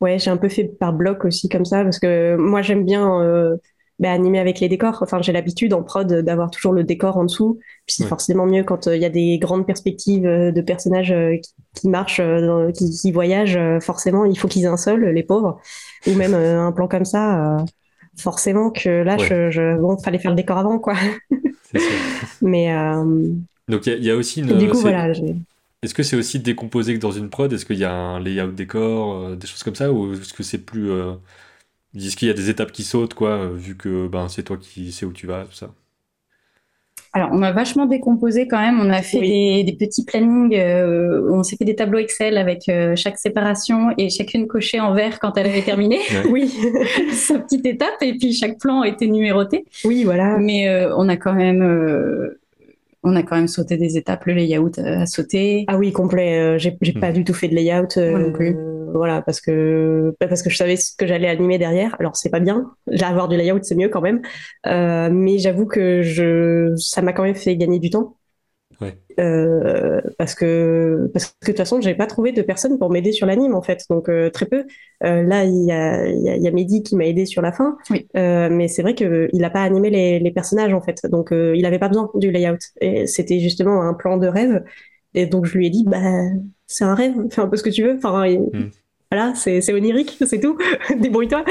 ouais, j'ai un peu fait par bloc aussi comme ça, parce que moi, j'aime bien bah, animer avec les décors. Enfin, j'ai l'habitude en prod d'avoir toujours le décor en dessous. Puis c'est forcément mieux quand euh, il y a des grandes perspectives euh, de personnages euh, qui, marchent, qui, qui, voyagent. forcément, il faut qu'ils aient un seul, les pauvres. Ou même un plan comme ça. forcément que là, je, je, bon, fallait faire le décor avant, quoi. <laughs> Mais donc il y, a aussi une. du coup, voilà. Est-ce que c'est aussi décomposé que dans une prod? Est-ce qu'il y a un layout décor, des choses comme ça, ou est-ce que c'est plus est-ce qu'il y a des étapes qui sautent, quoi, euh, vu que ben, c'est toi qui sais où tu vas, tout ça alors, on a vachement décomposé quand même. On a fait des, petits plannings. Euh, on s'est fait des tableaux Excel avec euh, chaque séparation et chacune cochée en vert quand elle avait terminé. <laughs> Oui, <laughs> sa petite étape. Et puis chaque plan était numéroté. Oui, voilà. Mais on a quand même, on a quand même sauté des étapes. Le layout a sauté. Ah oui, complet. j'ai hmm. pas du tout fait de layout. non plus voilà, parce que parce que je savais ce que j'allais animer derrière. Alors c'est pas bien, avoir du layout c'est mieux quand même, euh, mais j'avoue que je ça m'a quand même fait gagner du temps. Euh, parce que parce que de toute façon j'avais pas trouvé de personne pour m'aider sur l'anime en fait. Donc euh, très peu. Là il y a il y, a Mehdi qui m'a aidé sur la fin. Mais c'est vrai que il a pas animé les, les personnages en fait. Donc il avait pas besoin du layout. Et c'était justement un plan de rêve. Et donc je lui ai dit bah c'est un rêve. Fais un peu ce que tu veux. Enfin. Voilà, c'est onirique, c'est tout. <laughs> Débrouille-toi.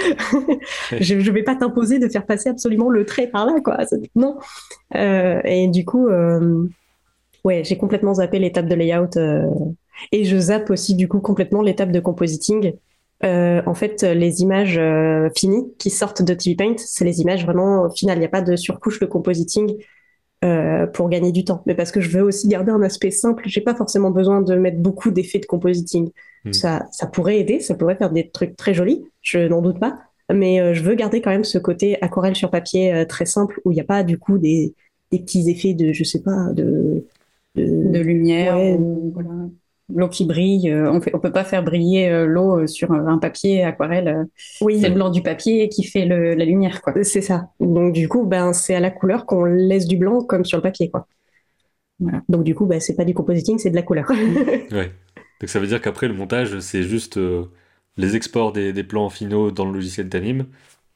<laughs> je ne vais pas t'imposer de faire passer absolument le trait par là, quoi. Non. Euh, et du coup, euh, ouais, j'ai complètement zappé l'étape de layout. Euh, et je zappe aussi, du coup, complètement l'étape de compositing. en fait, les images finies qui sortent de TV Paint, c'est les images vraiment finales. Il n'y a pas de surcouche de compositing. pour gagner du temps, mais parce que je veux aussi garder un aspect simple. J'ai pas forcément besoin de mettre beaucoup d'effets de compositing. Hmm. Ça, ça pourrait aider, ça pourrait faire des trucs très jolis, je n'en doute pas. Mais euh, je veux garder quand même ce côté aquarelle sur papier euh, très simple où il n'y a pas du coup des, des, petits effets de, je sais pas, de, de, lumière, l'eau qui brille. Euh, on ne peut pas faire briller l'eau sur un papier aquarelle. oui. C'est le blanc du papier qui fait le, la lumière. C'est ça. Donc du coup, ben, c'est à la couleur qu'on laisse du blanc comme sur le papier. Quoi. Voilà. Donc du coup, ben, c'est pas du compositing, c'est de la couleur. ouais. <laughs> Donc ça veut dire qu'après le montage, c'est juste euh, les exports des, plans finaux dans le logiciel d'anime,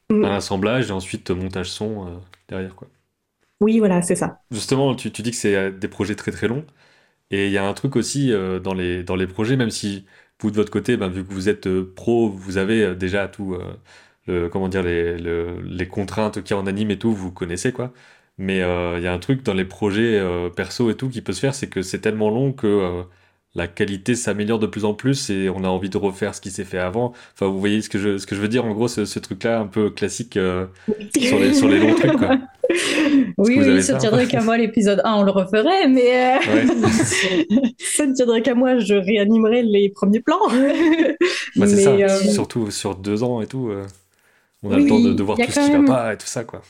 mm. un assemblage et ensuite montage son euh, derrière quoi. Oui, voilà, c'est ça. Justement, tu, dis que c'est euh, des projets très très longs. Et il y a un truc aussi dans, les, dans les projets, même si vous de votre côté, ben, vu que vous êtes pro, vous avez déjà tout, comment dire, les, les contraintes qu'il y a en anime et tout, vous connaissez quoi. Mais il y a un truc dans les projets perso et tout qui peut se faire, c'est que c'est tellement long que la qualité s'améliore de plus en plus et on a envie de refaire ce qui s'est fait avant. Enfin, vous voyez ce que je, ce que je veux dire En gros, ce, truc-là un peu classique euh, sur, les, sur les longs trucs. Quoi. <laughs> Oui, oui, ça tiendrait qu'à moi l'épisode 1, on le referait, mais euh, <laughs> ça ne tiendrait qu'à moi, je réanimerais les premiers plans. Bah, c'est <laughs> ça, euh, surtout sur deux ans et tout. on a le temps de, voir tout ce qui va pas et tout ça, quoi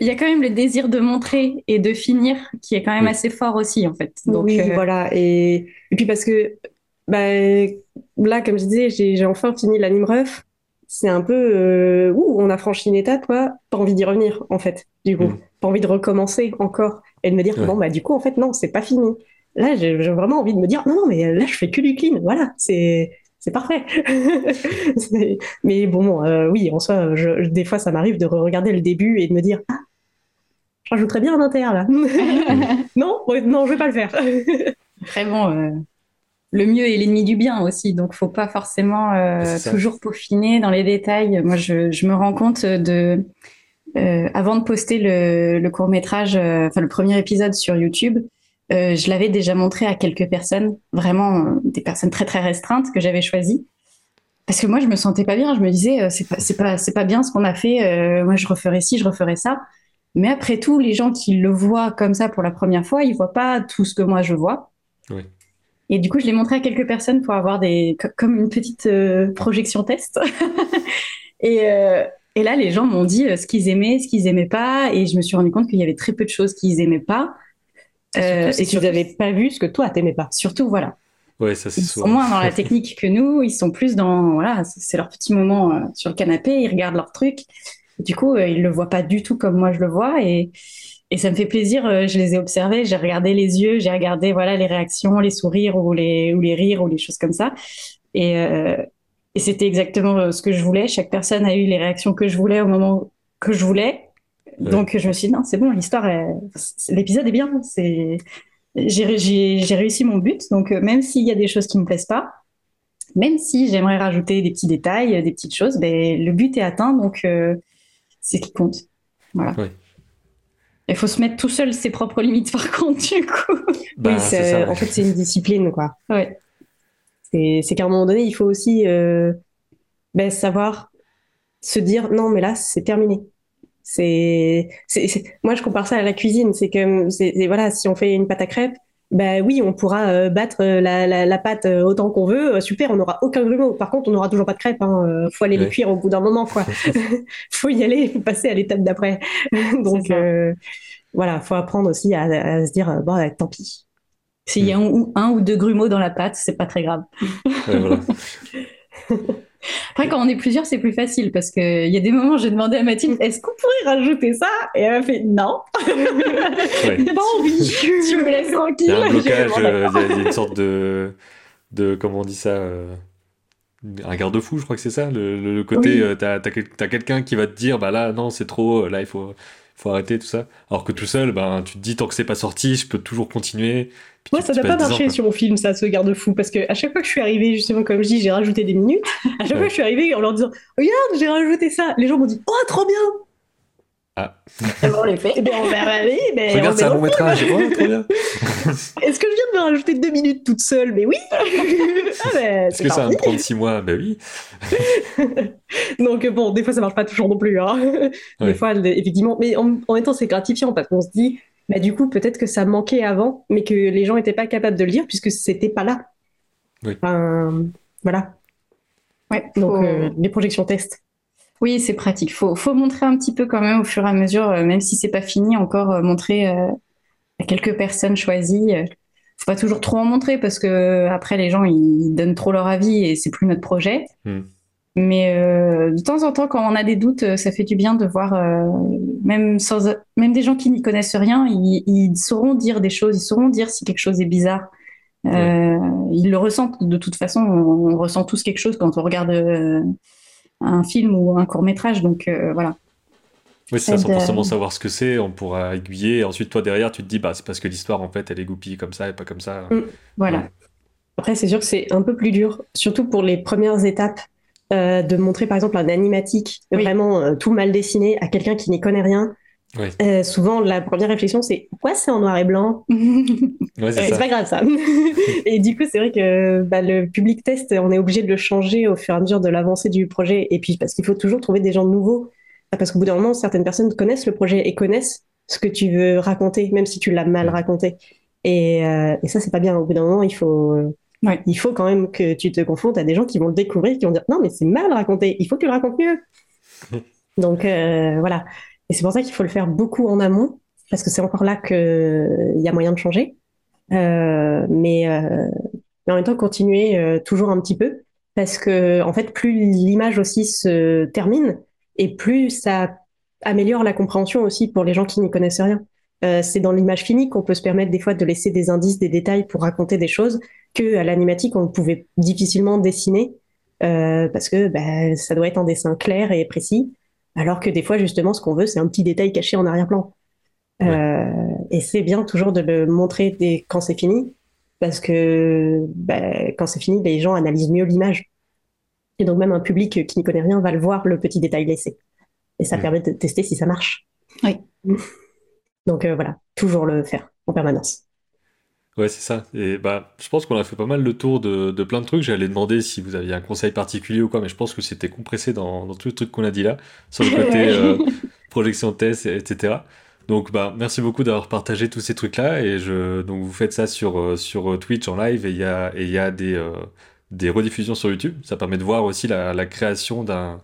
il y a quand même le désir de montrer et de finir qui est quand même assez fort aussi en fait. Donc, oui, euh, voilà. Et, et, puis parce que bah, là, comme je disais, j'ai enfin fini l'anime ref. C'est un peu euh, ouh, on a franchi une étape, quoi. Pas envie d'y revenir en fait. Du coup, mm. pas envie de recommencer encore et de me dire bon bah du coup en fait non, c'est pas fini. Là, j'ai vraiment envie de me dire non non mais là je fais que du clean. Voilà, c'est c'est parfait. <laughs> mais bon, euh, oui, en soi, je, des fois, ça m'arrive de regarder le début et de me dire, ah, je rajouterais bien un inter là. <laughs> non, non, je vais pas le faire. <laughs> Vraiment, euh, le mieux est l'ennemi du bien aussi, donc faut pas forcément euh, toujours peaufiner dans les détails. Moi, je, je me rends compte de, avant de poster le, le court métrage, enfin le premier épisode sur YouTube, euh, je l'avais déjà montré à quelques personnes, vraiment euh, des personnes très très restreintes que j'avais choisies. Parce que moi, je me sentais pas bien. Je me disais, euh, c'est pas, c'est pas, c'est pas bien ce qu'on a fait. moi, je referais ci, je referais ça. Mais après tout, les gens qui le voient comme ça pour la première fois, ils voient pas tout ce que moi je vois. Oui. Et du coup, je l'ai montré à quelques personnes pour avoir des, comme une petite projection test. <laughs> et, et là, les gens m'ont dit ce qu'ils aimaient, ce qu'ils aimaient pas. Et je me suis rendu compte qu'il y avait très peu de choses qu'ils aimaient pas. Euh, et qu'ils n'avaient pas vu ce que toi t'aimais pas. Surtout, voilà. Ouais, ça c'est Ils sont moins dans la technique que nous. Ils sont plus dans voilà, c'est leur petit moment euh, sur le canapé. Ils regardent leur truc. du coup, euh, ils le voient pas du tout comme moi je le vois. Et et ça me fait plaisir. Euh, je les ai observés. J'ai regardé les yeux. J'ai regardé voilà les réactions, les sourires ou les ou les rires ou les choses comme ça. Et et c'était exactement ce que je voulais. Chaque personne a eu les réactions que je voulais au moment que je voulais. Donc je me suis dit non, c'est bon, l'histoire, l'épisode est bien. C'est j'ai réussi mon but. Donc euh, même s'il y a des choses qui me plaisent pas, même si j'aimerais rajouter des petits détails, des petites choses, ben le but est atteint. Donc euh, c'est ce qui compte. Voilà. Il faut se mettre tout seul ses propres limites <laughs> par contre du coup. Bah, oui, en fait c'est une discipline quoi. Ouais. C'est qu'à un moment donné il faut aussi euh, ben, savoir se dire non mais là c'est terminé c'est, moi, je compare ça à la cuisine. C'est que, c'est, voilà, si on fait une pâte à crêpes, ben oui, on pourra euh, battre euh, la, la, la, pâte euh, autant qu'on veut. super, on n'aura aucun grumeau. Par contre, on n'aura toujours pas de crêpes. Hein. Faut aller les cuire au bout d'un moment, quoi. <laughs> <laughs> faut y aller, faut passer à l'étape d'après. Donc voilà, faut apprendre aussi à, se dire bon, tant pis. S'il y a un ou, un ou deux grumeaux dans la pâte, c'est pas très grave. voilà. <laughs> Après, quand on est plusieurs, c'est plus facile parce qu'il y a des moments, j'ai demandé à Mathilde, est-ce qu'on pourrait rajouter ça? Et elle m'a fait non. Ouais. <laughs> pas envie. tu me laisses tranquille. Il y a un blocage, euh, il y, a une sorte de, de comment on dit ça euh, un garde-fou, je crois que c'est ça. Le, côté, euh, t'as as, quelqu'un qui va te dire, bah là, non, c'est trop, là, il faut, faut arrêter tout ça. Alors que tout seul, ben, tu te dis, tant que c'est pas sorti, je peux toujours continuer. Moi, ça n'a pas marché sur mon film, ça, ce garde-fou, parce que à chaque fois que je suis arrivée, justement, comme je dis, j'ai rajouté des minutes. À chaque fois que je suis arrivée en leur disant, regarde, j'ai rajouté ça, les gens m'ont dit, oh, trop bien. Ah. Bon, on les fait. Eh ben, on va aller. Ben, Regarde, c'est un bon métrage. Oh, trop bien. <laughs> Est-ce que je viens de me rajouter deux minutes toute seule? Mais oui. <laughs> ah, ben, Est-ce que ça va me prendre six mois? Ben oui. <laughs> Donc bon, des fois ça marche pas toujours non plus. Hein. Des fois, effectivement, mais en, en même temps c'est gratifiant parce qu'on se dit, bah, du coup, peut-être que ça manquait avant, mais que les gens n'étaient pas capables de le lire puisque c'était pas là. Oui. voilà. Ouais, donc euh, les projections test. Oui, c'est pratique. Faut, faut montrer un petit peu quand même au fur et à mesure, euh, même si c'est pas fini, encore euh, montrer à quelques personnes choisies. faut pas toujours trop en montrer parce que après les gens ils donnent trop leur avis et c'est plus notre projet. Hmm. Mais euh, de temps en temps, quand on a des doutes, euh, ça fait du bien de voir, euh, même sans, même des gens qui n'y connaissent rien, ils, sauront dire des choses, ils sauront dire si quelque chose est bizarre. Ils le ressentent de toute façon. On, ressent tous quelque chose quand on regarde un film ou un court métrage. Donc voilà. Oui, ça, sans forcément savoir ce que c'est, on pourra aiguiller. Et ensuite, toi derrière, tu te dis, bah, c'est parce que l'histoire, en fait, elle est goupille comme ça et pas comme ça. Mm, voilà. Après, c'est sûr que c'est un peu plus dur, surtout pour les premières étapes, euh, de montrer par exemple un animatique vraiment euh, tout mal dessiné à quelqu'un qui n'y connaît rien. Euh, souvent, la première réflexion, c'est pourquoi c'est en noir et blanc? C'est pas grave ça. <laughs> et du coup, c'est vrai que bah, le public test, on est obligé de le changer au fur et à mesure de l'avancée du projet. Et puis, parce qu'il faut toujours trouver des gens nouveaux. Parce qu'au bout d'un moment, certaines personnes connaissent le projet et connaissent ce que tu veux raconter, même si tu l'as mal raconté. Et, euh, et ça, c'est pas bien. Au bout d'un moment, il faut, il faut quand même que tu te confrontes à des gens qui vont le découvrir, qui vont dire non, mais c'est mal raconté, il faut que tu le racontes mieux. <laughs> Donc euh, voilà. Et c'est pour ça qu'il faut le faire beaucoup en amont, parce que c'est encore là qu'il y a moyen de changer. Euh, mais, euh, mais, en même temps, continuer euh, toujours un petit peu, parce que en fait, plus l'image aussi se termine, et plus ça améliore la compréhension aussi pour les gens qui n'y connaissent rien. Euh, c'est dans l'image finie qu'on peut se permettre des fois de laisser des indices, des détails pour raconter des choses que à l'animatique on pouvait difficilement dessiner euh, parce que bah, ça doit être un dessin clair et précis, alors que des fois justement ce qu'on veut c'est un petit détail caché en arrière-plan. Euh, et c'est bien toujours de le montrer dès, quand c'est fini parce que bah, quand c'est fini les gens analysent mieux l'image et donc même un public qui n'y connaît rien va le voir le petit détail laissé et ça permet de tester si ça marche. Oui. <laughs> Donc euh, voilà, toujours le faire en permanence. Ouais, c'est ça. Et bah, je pense qu'on a fait pas mal le tour de, de plein de trucs. J'allais demander si vous aviez un conseil particulier ou quoi, mais je pense que c'était compressé dans, dans tout le truc qu'on a dit là, sur le <laughs> côté euh, projection test, etc. Donc, bah, merci beaucoup d'avoir partagé tous ces trucs-là. Et je, donc, vous faites ça sur, euh, sur Twitch en live et il y a, et il y a des, des rediffusions sur YouTube. Ça permet de voir aussi la, la création d'un,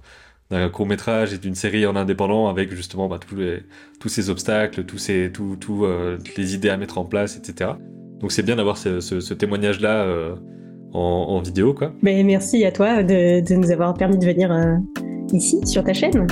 d'un court métrage et d'une série en indépendant avec justement bah, tous, les, tous ces obstacles, tous ces, tout, tout, euh, les idées à mettre en place, etc. Donc c'est bien d'avoir ce, témoignage-là euh, en, vidéo. Quoi. Mais merci à toi de, de, nous avoir permis de venir euh, ici sur ta chaîne.